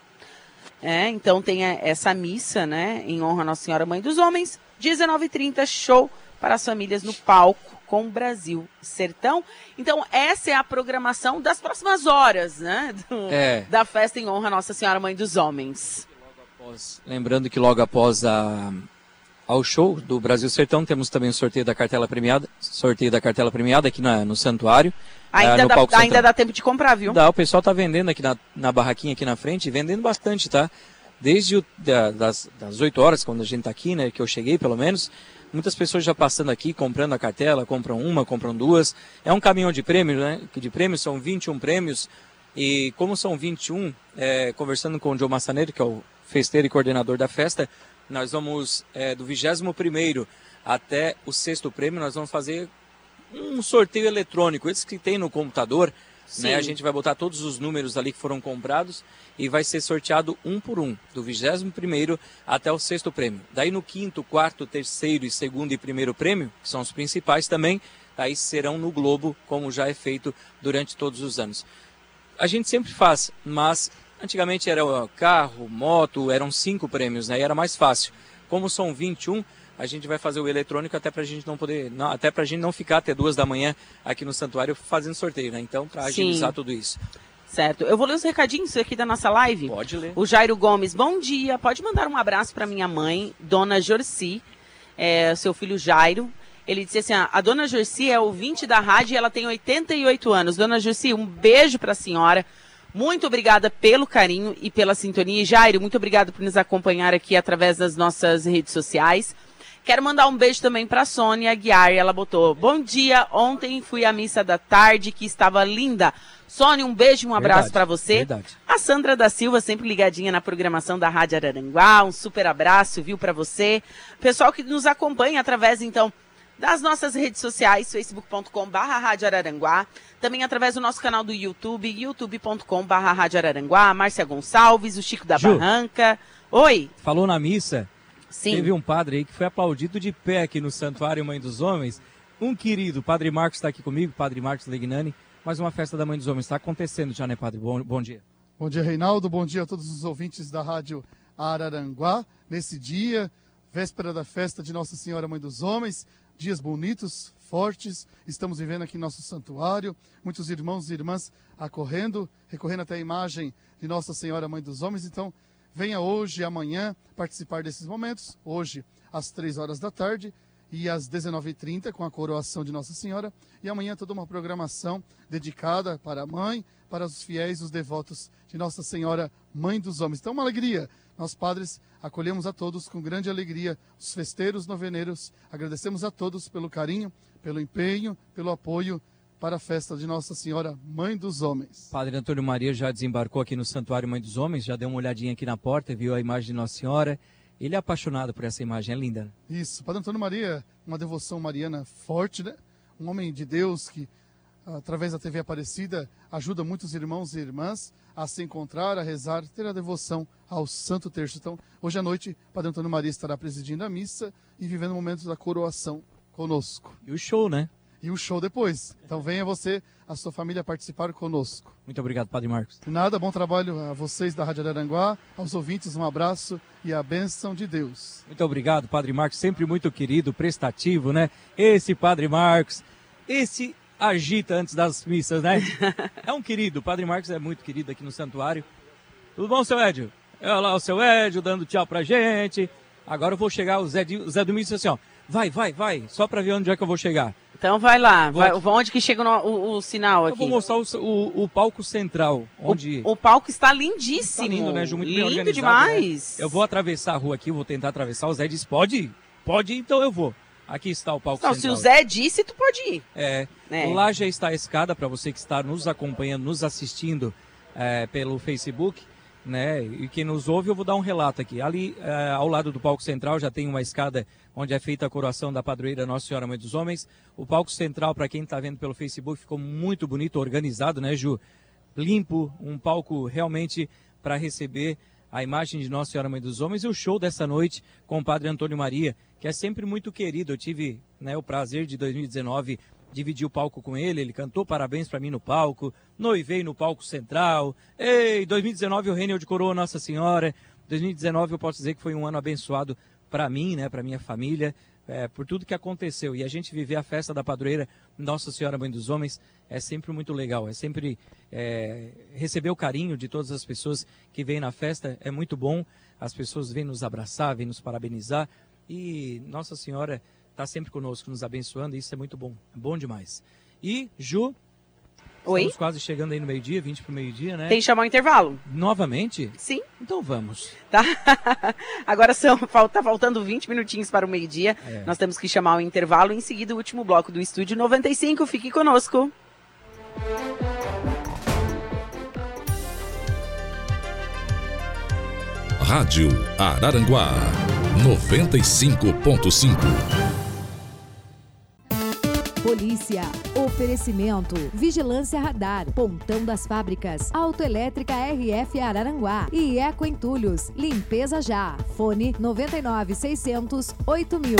É, então tem essa missa, né, em honra a Nossa Senhora Mãe dos Homens. 19h30, show para as famílias no palco com o Brasil Sertão. Então, essa é a programação das próximas horas, né? Do, é. Da festa em honra a Nossa Senhora Mãe dos Homens. lembrando que logo após a, ao show do Brasil Sertão, temos também o sorteio da cartela premiada, sorteio da cartela premiada aqui na, no santuário. Ainda, uh, dá, ainda dá tempo de comprar, viu? Dá, o pessoal tá vendendo aqui na, na barraquinha aqui na frente, vendendo bastante, tá? Desde o, da, das, das 8 horas, quando a gente tá aqui, né, que eu cheguei pelo menos, Muitas pessoas já passando aqui, comprando a cartela, compram uma, compram duas. É um caminhão de prêmios, né? De prêmios, são 21 prêmios. E como são 21, é, conversando com o Joe Massaneiro, que é o festeiro e coordenador da festa, nós vamos, é, do 21 até o sexto prêmio, nós vamos fazer um sorteio eletrônico, esse que tem no computador, né? A gente vai botar todos os números ali que foram comprados e vai ser sorteado um por um, do 21 primeiro até o sexto prêmio. Daí no quinto, quarto, terceiro e segundo e primeiro prêmio, que são os principais também, aí serão no Globo, como já é feito durante todos os anos. A gente sempre faz, mas antigamente era carro, moto, eram cinco prêmios, né? E era mais fácil. Como são 21, a gente vai fazer o eletrônico até para a gente não poder, não, até para a gente não ficar até duas da manhã aqui no santuário fazendo sorteio, né? Então, para agilizar Sim. tudo isso. Certo. Eu vou ler os recadinhos aqui da nossa live. Pode ler. O Jairo Gomes, bom dia. Pode mandar um abraço para minha mãe, Dona Jorci, é, seu filho Jairo. Ele disse assim: a dona Jorci é ouvinte da rádio e ela tem 88 anos. Dona Jorci, um beijo para a senhora. Muito obrigada pelo carinho e pela sintonia. E Jairo, muito obrigado por nos acompanhar aqui através das nossas redes sociais. Quero mandar um beijo também para Sônia Aguiar. Ela botou: Bom dia, ontem fui à missa da tarde que estava linda. Sônia, um beijo e um abraço para você. Verdade. A Sandra da Silva, sempre ligadinha na programação da Rádio Araranguá. Um super abraço, viu, para você. Pessoal que nos acompanha através, então, das nossas redes sociais, facebook.com.br Rádio Araranguá, também através do nosso canal do YouTube, youtube.com.br Rádio Araranguá, Márcia Gonçalves, o Chico da Ju, Barranca. Oi. Falou na missa, Sim. Teve um padre aí que foi aplaudido de pé aqui no Santuário Mãe dos Homens. Um querido, Padre Marcos está aqui comigo, Padre Marcos Legnani. Mais uma festa da Mãe dos Homens está acontecendo já, né, Padre? Bom, bom dia. Bom dia, Reinaldo. Bom dia a todos os ouvintes da Rádio Araranguá. Nesse dia, véspera da festa de Nossa Senhora Mãe dos Homens, dias bonitos, fortes, estamos vivendo aqui em nosso santuário, muitos irmãos e irmãs acorrendo, recorrendo até a imagem de Nossa Senhora Mãe dos Homens. Então, Venha hoje e amanhã participar desses momentos. Hoje, às 3 horas da tarde e às 19h30, com a coroação de Nossa Senhora. E amanhã toda uma programação dedicada para a mãe, para os fiéis, os devotos de Nossa Senhora, Mãe dos Homens. Então, uma alegria. Nós, padres, acolhemos a todos com grande alegria, os festeiros, noveneiros. Agradecemos a todos pelo carinho, pelo empenho, pelo apoio para a festa de Nossa Senhora, Mãe dos Homens. Padre Antônio Maria já desembarcou aqui no Santuário Mãe dos Homens, já deu uma olhadinha aqui na porta, viu a imagem de Nossa Senhora. Ele é apaixonado por essa imagem, é linda. Né? Isso, Padre Antônio Maria, uma devoção mariana forte, né? Um homem de Deus que, através da TV Aparecida, ajuda muitos irmãos e irmãs a se encontrar, a rezar, ter a devoção ao Santo Terço. Então, hoje à noite, Padre Antônio Maria estará presidindo a missa e vivendo o momento da coroação conosco. E o show, né? E o show depois. Então venha você, a sua família participar conosco. Muito obrigado, Padre Marcos. Nada, bom trabalho a vocês da Rádio Aranguá, aos ouvintes um abraço e a bênção de Deus. Muito obrigado, Padre Marcos, sempre muito querido, prestativo, né? Esse Padre Marcos, esse agita antes das missas, né? é um querido, o Padre Marcos é muito querido aqui no santuário. Tudo bom, seu Édio? Olha lá o seu Édio dando tchau pra gente. Agora eu vou chegar, o Zé, o Zé Domingos assim, ó, vai, vai, vai, só pra ver onde é que eu vou chegar. Então vai lá, vai, onde que chega o, o, o sinal aqui? Eu vou mostrar o, o, o palco central, onde... O, palco está lindíssimo. Está lindo, né, Ju? Muito Lindo bem né? demais. Né? Eu vou atravessar a rua aqui, vou tentar atravessar. O Zé disse, pode ir? Pode ir, então eu vou. Aqui está o palco Não, central. se o Zé disse, tu pode ir. É, É. lá já está a escada para você que está nos acompanhando, nos assistindo é, pelo Facebook, né? E quem nos ouve, eu vou dar um relato aqui. Ali, é, ao lado do palco central, já tem uma escada onde é feita a coroação da padroeira Nossa Senhora Mãe dos Homens. O palco central, para quem está vendo pelo Facebook, ficou muito bonito, organizado, né, Ju? Limpo, um palco realmente para receber a imagem de Nossa Senhora Mãe dos Homens e o show dessa noite com o Padre Antônio Maria, que é sempre muito querido. Eu tive né, o prazer de 2019 dividir o palco com ele, ele cantou parabéns para mim no palco, noivei no palco central. Ei, 2019 o Reino de Coroa Nossa Senhora. 2019 eu posso dizer que foi um ano abençoado para mim, né, para minha família, é, por tudo que aconteceu. E a gente viver a festa da padroeira Nossa Senhora Mãe dos Homens é sempre muito legal. É sempre é, receber o carinho de todas as pessoas que vêm na festa é muito bom. As pessoas vêm nos abraçar, vêm nos parabenizar e Nossa Senhora está sempre conosco, nos abençoando. E isso é muito bom, é bom demais. E Ju, Oi? estamos quase chegando aí no meio-dia, 20 para o meio-dia, né? Tem que chamar o intervalo? Novamente? Sim. Então vamos. Tá? Agora são, falta, faltando 20 minutinhos para o meio-dia. É. Nós temos que chamar o intervalo. Em seguida, o último bloco do Estúdio 95. Fique conosco. Rádio Araranguá 95.5. Polícia. Oferecimento. Vigilância Radar. Pontão das Fábricas. Autoelétrica RF Araranguá. E Eco Entulhos. Limpeza já. Fone 99 600 8000.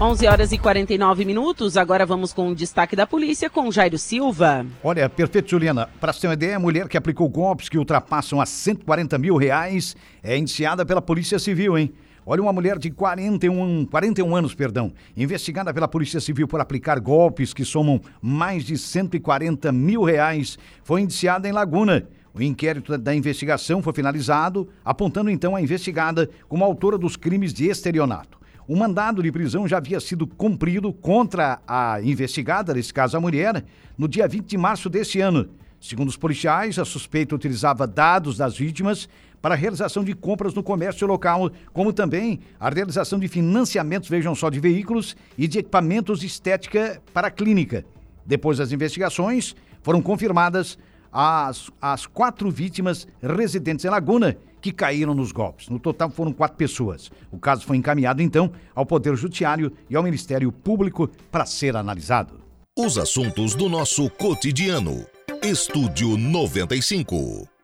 11 horas e 49 minutos. Agora vamos com o destaque da polícia com Jairo Silva. Olha, perfeito, Juliana. Para você ter uma ideia, a mulher que aplicou golpes que ultrapassam a 140 mil reais é indiciada pela Polícia Civil, hein? Olha, uma mulher de 41, 41 anos, perdão, investigada pela Polícia Civil por aplicar golpes que somam mais de 140 mil reais, foi indiciada em Laguna. O inquérito da investigação foi finalizado, apontando então a investigada como autora dos crimes de estelionato. O mandado de prisão já havia sido cumprido contra a investigada, nesse caso a mulher, no dia 20 de março deste ano. Segundo os policiais, a suspeita utilizava dados das vítimas para a realização de compras no comércio local, como também a realização de financiamentos, vejam só, de veículos e de equipamentos de estética para a clínica. Depois das investigações, foram confirmadas as, as quatro vítimas residentes em Laguna que caíram nos golpes. No total foram quatro pessoas. O caso foi encaminhado então ao Poder Judiciário e ao Ministério Público para ser analisado. Os assuntos do nosso cotidiano. Estúdio 95.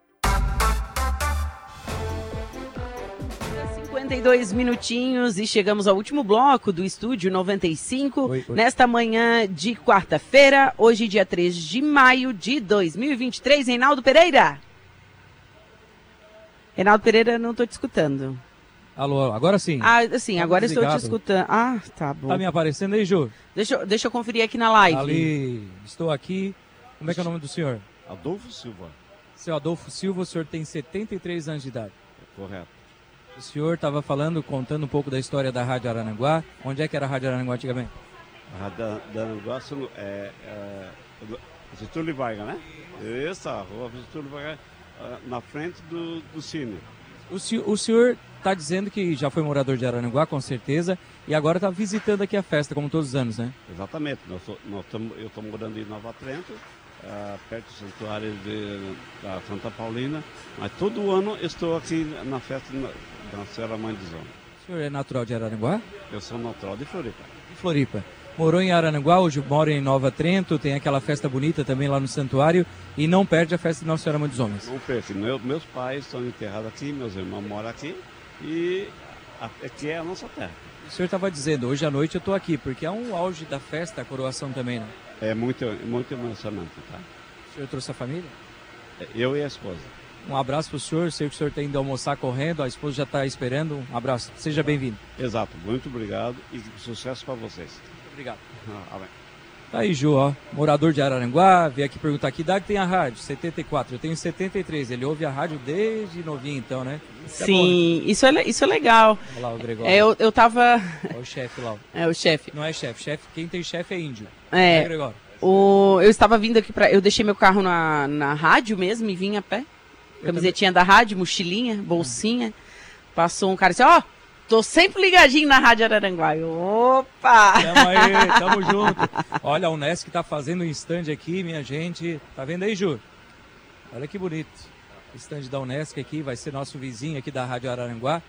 52 minutinhos e chegamos ao último bloco do Estúdio 95. Oi, oi. Nesta manhã de quarta-feira, hoje, dia 3 de maio de 2023. Reinaldo Pereira. Reinaldo Pereira, não estou te escutando. Alô, agora sim. Ah, sim, Tá agora estou te desligado. escutando. Ah, tá bom. Tá me aparecendo aí, Ju? Deixa, eu- deixa eu conferir aqui na live. Ali, estou aqui. Como é que é o nome do senhor? Adolfo Silva, Seu Adolfo Silva, o senhor tem 73 anos de idade. correto. O senhor estava falando, contando um pouco da história da Rádio Arananguá. Onde é que era a Rádio Arananguá antigamente? A da negócio é, é do- Getúlio Vargas, né? Isso, a rua Getúlio Vargas, ah, na frente do, do Cine. O, o senhor está dizendo que já foi morador de Arananguá, com certeza, e agora está visitando aqui a festa, como todos os anos, né? Exatamente. Nós, nós tamo, eu estou morando em Nova Trento, ah, perto do santuário de, da Santa Paulina, mas todo ano estou aqui na festa Senhora Mãe dos Homens. O senhor é natural de Arananguá? Eu sou natural de Floripa. De Floripa. Morou em Arananguá, hoje mora em Nova Trento, tem aquela festa bonita também lá no santuário e não perde a festa de Nossa Senhora Mãe dos Homens. Não perco. Meu, meus pais estão enterrados aqui, meus irmãos moram aqui e aqui é a nossa terra. O senhor estava dizendo, hoje à noite eu estou aqui, porque é um auge da festa, a coroação também, né? É muito, muito emocionante, tá? O senhor trouxe a família? Eu e a esposa. Um abraço para o senhor, sei que o senhor está indo almoçar correndo, a esposa já está esperando. Um abraço, seja bem-vindo. Exato, muito obrigado e sucesso para vocês. Muito obrigado. Ah, amém. Tá aí, Ju, ó, morador de Araranguá, veio aqui perguntar que idade tem a rádio, 74, eu tenho 73, ele ouve a rádio desde novinho então, né? Isso é? Sim, isso, é, isso é legal. Olha lá o Gregório, É, eu, eu tava. Olha o chefe lá. É, o chefe. Não é chefe, chefe, quem tem chefe é índio. É. Né, Gregório? O, eu estava vindo aqui pra. Eu deixei meu carro na, na rádio mesmo e vim a pé. Camisetinha da rádio, mochilinha, bolsinha. Passou um cara e disse: Ó, Tô sempre ligadinho na Rádio Araranguá. Opa! Tamo aí, tamo junto. Olha, a Unesc tá fazendo um stand aqui, minha gente. Tá vendo aí, Ju? Olha que bonito. Stand da Unesc aqui, vai ser nosso vizinho aqui da Rádio Araranguá.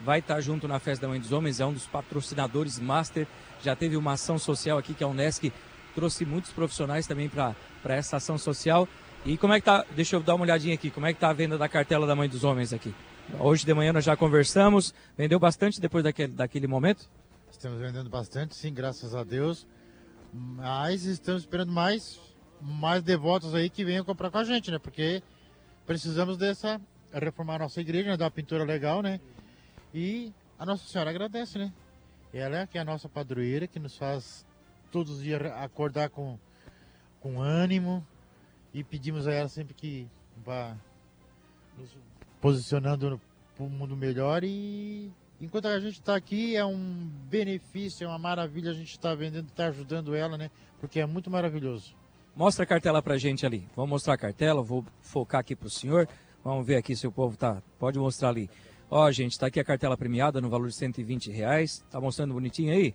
Vai estar junto na Festa da Mãe dos Homens, é um dos patrocinadores master. Já teve uma ação social aqui que a Unesc trouxe muitos profissionais também para essa ação social. E como é que tá? Deixa eu dar uma olhadinha aqui. Como é que tá a venda da cartela da Mãe dos Homens aqui? Hoje de manhã nós já conversamos. Vendeu bastante depois daquele, daquele momento? Estamos vendendo bastante, sim, graças a Deus. Mas estamos esperando mais, mais devotos aí que venham comprar com a gente, né? Porque precisamos dessa reformar nossa igreja, né? dar uma pintura legal, né? E a Nossa Senhora agradece, né? Ela é que é a nossa padroeira, que nos faz todos os dias acordar com, com ânimo e pedimos a ela sempre que vá nos posicionando para um mundo melhor e enquanto a gente está aqui é um benefício, é uma maravilha a gente estar tá vendendo, estar tá ajudando ela, né? Porque é muito maravilhoso. Mostra a cartela pra gente ali. Vamos mostrar a cartela, vou focar aqui pro senhor. Vamos ver aqui se o povo tá. Pode mostrar ali. Ó, gente, está aqui a cartela premiada no valor de 120 reais. Tá mostrando bonitinho aí?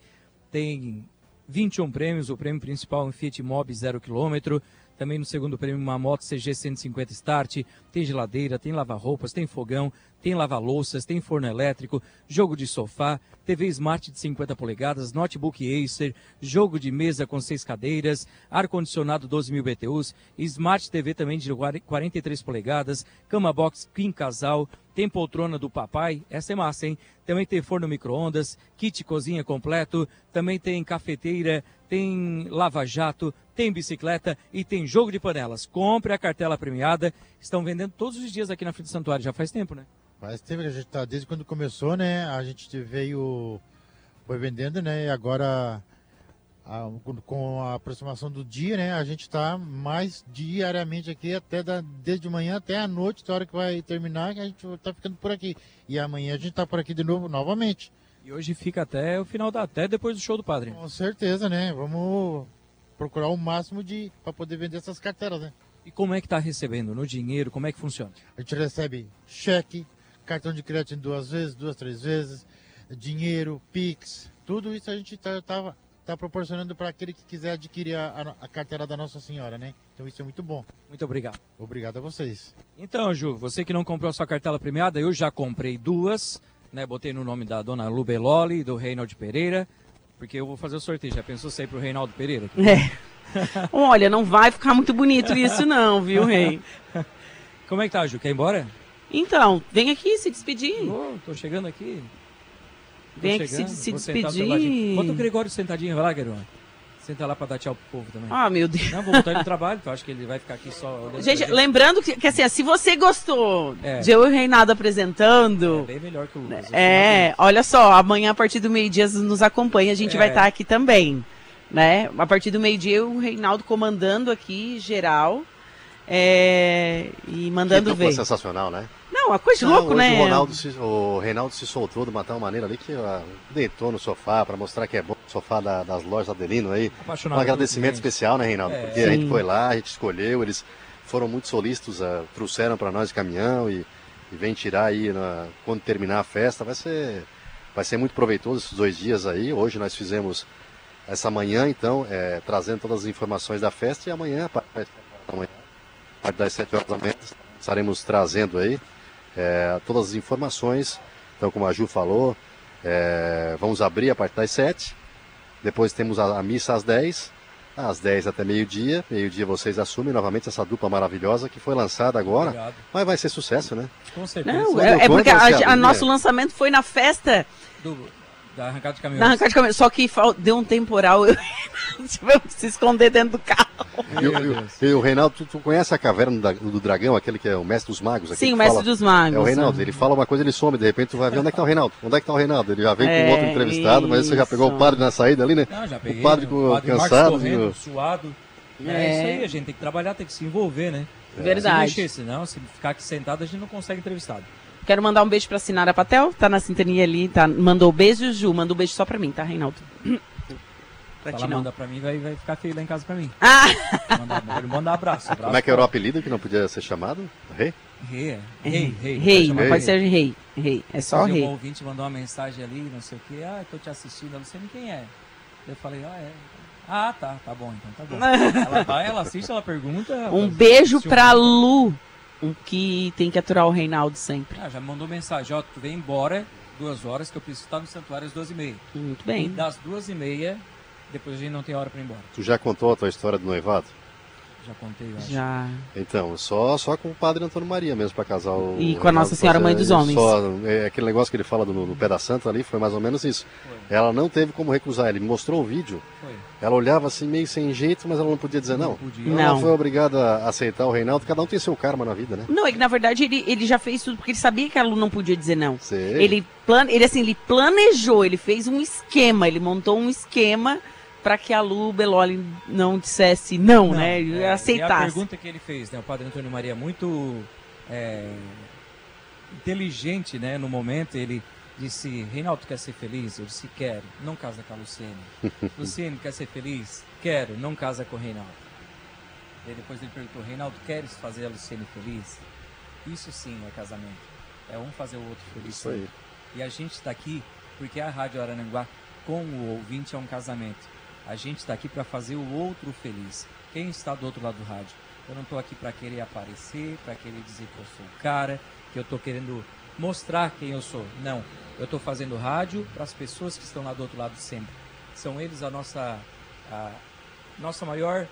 Tem 21 prêmios, o prêmio principal é um Fiat Mobi 0 km, também no segundo prêmio uma moto CG 150 Start, tem geladeira, tem lava-roupas, tem fogão, tem lava-louças, tem forno elétrico, jogo de sofá, TV Smart de 50 polegadas, notebook Acer, jogo de mesa com seis cadeiras, ar-condicionado 12 mil BTUs, Smart TV também de 43 polegadas, cama box Queen Casal, tem poltrona do papai, essa é massa, hein? Também tem forno micro-ondas, kit cozinha completo, também tem cafeteira, tem lava-jato, tem bicicleta e tem jogo de panelas. Compre a cartela premiada. Estão vendendo todos os dias aqui na frente do santuário, já faz tempo, né? Faz tempo que a gente tá, desde quando começou, né? A gente veio, foi vendendo, né? E agora, a, com a aproximação do dia, né? A gente está mais diariamente aqui, até da, desde manhã até a noite, a hora que vai terminar, que a gente está ficando por aqui. E amanhã a gente está por aqui de novo, novamente. E hoje fica até o final da, até depois do show do padre. Com certeza, né? Vamos procurar o máximo de para poder vender essas carteiras, né? E como é que está recebendo? No dinheiro? Como é que funciona? A gente recebe cheque, cartão de crédito duas vezes, duas, três vezes, dinheiro, Pix, tudo isso a gente está tá, tá proporcionando para aquele que quiser adquirir a, a, carteira da Nossa Senhora, né? Então isso é muito bom. Muito obrigado. Obrigado a vocês. Então, Ju, você que não comprou a sua cartela premiada, eu já comprei duas, né? Botei no nome da dona Lubeloli e do Reinaldo Pereira, porque eu vou fazer o sorteio. Já pensou sair pro Reinaldo Pereira? É. Olha, não vai ficar muito bonito isso não, viu, Rei? Como é que tá, Ju? Quer ir embora? Então, vem aqui se despedir. Oh, tô chegando aqui. Tô vem aqui se, se despedir. Bota o Gregório sentadinho, vai lá, Guerreiro. Senta lá pra dar tchau pro povo também. Ah, meu Deus. Não, vou botar ele no trabalho, tu acha que ele vai ficar aqui só Gente, lembrando que, que, assim, se você gostou é. de eu e o Reinaldo apresentando. É bem melhor que o Lucas. É, olha só, amanhã a partir do meio-dia nos acompanha, a gente é. vai estar aqui também. Né? A partir do meio-dia, o Reinaldo comandando aqui, geral. É, e mandando que ver. sensacional, né? Não, a coisa Não, louco, né? O, Ronaldo se, o Reinaldo se soltou de uma tal maneira ali que uh, deitou no sofá para mostrar que é bom o sofá da, das lojas Adelino aí. Apaixonado um agradecimento especial, né, Reinaldo? É, Porque sim. a gente foi lá, a gente escolheu, eles foram muito solícitos, uh, trouxeram para nós caminhão e, e vem tirar aí na, quando terminar a festa. Vai ser, vai ser muito proveitoso esses dois dias aí. Hoje nós fizemos essa manhã, então, é, trazendo todas as informações da festa e amanhã, a partir das 7 horas da manhã, estaremos trazendo aí é, todas as informações. Então, como a Ju falou, é, vamos abrir a partir das 7. Depois temos a, a missa às 10. Às 10 até meio-dia. Meio-dia vocês assumem novamente essa dupla maravilhosa que foi lançada agora. Obrigado. Mas vai ser sucesso, né? Com certeza. Não, é, é porque a, a nosso lançamento foi na festa. Do da arrancada de caminhão. Da arrancada de caminhão. Só que deu um temporal, eu tivemos que se esconder dentro do carro. E, o Reinaldo, tu, tu, conhece a caverna do, do, dragão, aquele que é o mestre dos magos? Sim, o mestre fala, dos magos. É o Reinaldo, ele fala uma coisa, ele some, de repente tu vai ver onde é que tá o Reinaldo. Onde é que tá o Reinaldo? Ele já vem é, com outro entrevistado, mas você já pegou o padre na saída ali, né? Não, já peguei. O padre, com, o padre cansado. Correndo, suado. É. é. isso aí, a gente tem que trabalhar, tem que se envolver, né? Verdade. Se mexer, senão, se ficar aqui sentado, a gente não consegue entrevistado. Quero mandar um beijo pra Sinara Patel, tá na sintonia ali, tá, mandou beijo, Ju, mandou um beijo só pra mim, tá, Reinaldo? pra Se ela não. manda pra mim, vai, vai ficar feio lá em casa pra mim. Ah! Manda, manda um abraço, abraço. Como é que era o apelido que não podia ser chamado? Rei? Rei, é. Rei, rei. Rei, não pode ser rei. Rei, é só rei. Um ouvinte mandou uma mensagem ali, não sei o quê. Ah, tô te assistindo. A Luciane, quem é? Eu falei, ah, é. Ah, tá, tá bom, então tá bom. ela vai, ela assiste, ela pergunta. Um beijo pra Lu, um que tem que aturar o Reinaldo sempre. Ah, já me mandou mensagem, ó, tu vem embora duas horas que eu preciso estar no santuário às duas e meia. Muito bem. E das duas e meia, depois a gente não tem hora pra ir embora. Tu já contou a tua história do noivado? Já contei, eu acho. Já. Então, só, só com o padre Antônio Maria mesmo para casar o. E com a Nossa Senhora Mãe dos Só- Homens. é, aquele negócio que ele fala do, no pé da santa ali foi mais ou menos isso. Ela não teve como recusar. Ele me mostrou o vídeo. Foi. Ela olhava assim meio sem jeito, mas ela não podia dizer não. podia. Então Não. Ela foi obrigada a aceitar o Reinaldo. Cada um tem seu karma na vida, né? Não, é que na verdade ele, ele já fez tudo porque ele sabia que a Lu não podia dizer não. Sei. Ele, plan, ele assim, ele planejou, ele fez um esquema, ele montou um esquema para que a Lu Beloli não dissesse não, né? E é, E a aceitasse. pergunta que ele fez, né? O padre Antônio Maria, muito é, inteligente, né? No momento, ele disse, Reinaldo, quer ser feliz? Eu disse, quero. Não casa com a Luciene. Luciene, quer ser feliz? Quero. Não casa com o Reinaldo. E depois ele perguntou, Reinaldo, queres fazer a Luciene feliz? Isso sim é casamento. É um fazer o outro feliz. Isso aí. E a gente está aqui porque a Rádio Arananguá, com o ouvinte, é um casamento. A gente está aqui para fazer o outro feliz. Quem está do outro lado do rádio? Eu não estou aqui para querer aparecer, para querer dizer que eu sou o cara, que eu estou querendo mostrar quem eu sou. Não. Eu estou fazendo rádio para as pessoas que estão lá do outro lado sempre. São eles a nossa, a nossa maior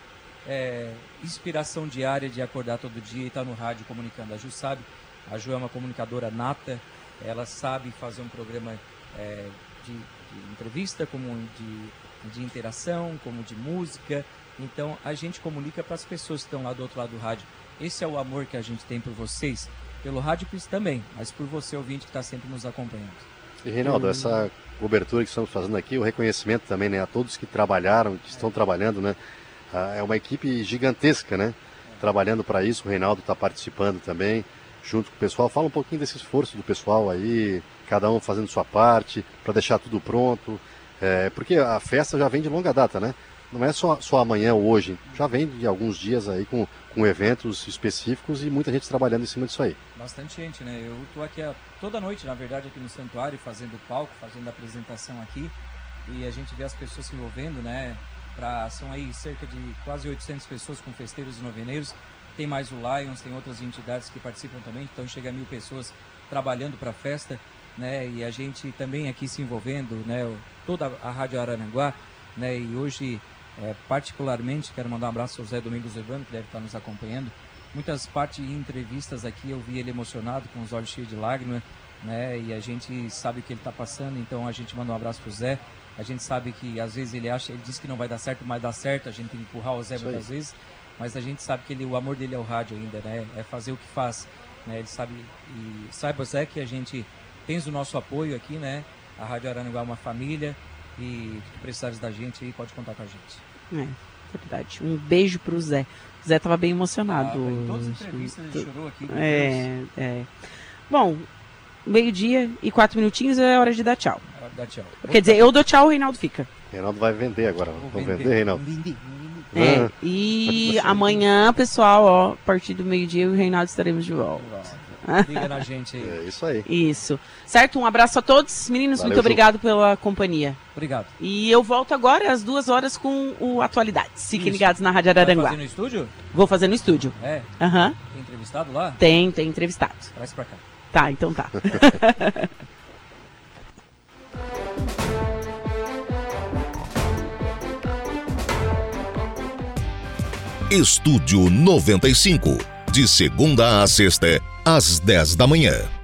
é, inspiração diária de acordar todo dia e estar no rádio comunicando. A Ju sabe, a Ju é uma comunicadora nata, ela sabe fazer um programa é, de, de entrevista, como de, de interação, como de música. Então a gente comunica para as pessoas que estão lá do outro lado do rádio. Esse é o amor que a gente tem por vocês, pelo rádio também, mas por você ouvinte que está sempre nos acompanhando. E Reinaldo, essa cobertura que estamos fazendo aqui, o reconhecimento também, né, a todos que trabalharam, que estão trabalhando, né, é uma equipe gigantesca, né, trabalhando para isso. O Reinaldo está participando também, junto com o pessoal. Fala um pouquinho desse esforço do pessoal aí, cada um fazendo sua parte para deixar tudo pronto, é, porque a festa já vem de longa data, né? Não é só, só amanhã ou hoje, já vem de alguns dias aí com, com eventos específicos e muita gente trabalhando em cima disso aí. Bastante gente, né? Eu tô aqui a- toda noite, na verdade, aqui no santuário, fazendo palco, fazendo apresentação aqui. E a gente vê as pessoas se envolvendo, né? Pra, são aí cerca de quase 800 pessoas com festeiros e noveneiros. Tem mais o Lions, tem outras entidades que participam também. Então chega a mil pessoas trabalhando para a festa, né? E a gente também aqui se envolvendo, né? Toda a Rádio Araranguá, né? E hoje, é, particularmente, quero mandar um abraço ao Zé Domingos Urbano, que deve estar nos acompanhando. Muitas partes e entrevistas aqui eu vi ele emocionado, com os olhos cheios de lágrimas, né? E a gente sabe o que ele está passando, então a gente manda um abraço pro Zé. A gente sabe que às vezes ele acha, ele diz que não vai dar certo, mas dá certo, a gente tem que empurrar o Zé Isso aí. muitas vezes. Mas a gente sabe que ele, o amor dele é o rádio ainda, né? É fazer o que faz. Né? Ele sabe, e saiba, Zé, que a gente tens o nosso apoio aqui, né? A Rádio Araranguá é uma família e se precisares da gente aí, pode contar com a gente. É, verdade. Um beijo pro Zé. O Zé tava bem emocionado. Ah, em todas as entrevistas ele chorou aqui, É, é. Bom, meio-dia e quatro minutinhos é hora de dar tchau. É hora de dar tchau. Quer dizer, eu dou tchau, o Reinaldo fica. Reinaldo vai vender agora. Vamos vender. vender, Reinaldo. É, Ah. e amanhã, pessoal, ó, a partir do meio-dia, o Reinaldo estaremos de volta. Liga na gente aí. É isso aí. Isso. Certo? Um abraço a todos. Meninos, Valeu, muito Ju. obrigado pela companhia. Obrigado. E eu volto agora às duas horas com o Atualidades. Fiquem Isso. ligados na Rádio Vai Araranguá. fazer no estúdio? Vou fazer no estúdio. É. Aham. Tem entrevistado lá? Tem, tem entrevistado. Traz pra cá. Tá, então tá. Estúdio 95, de segunda a sexta, às 10 da manhã.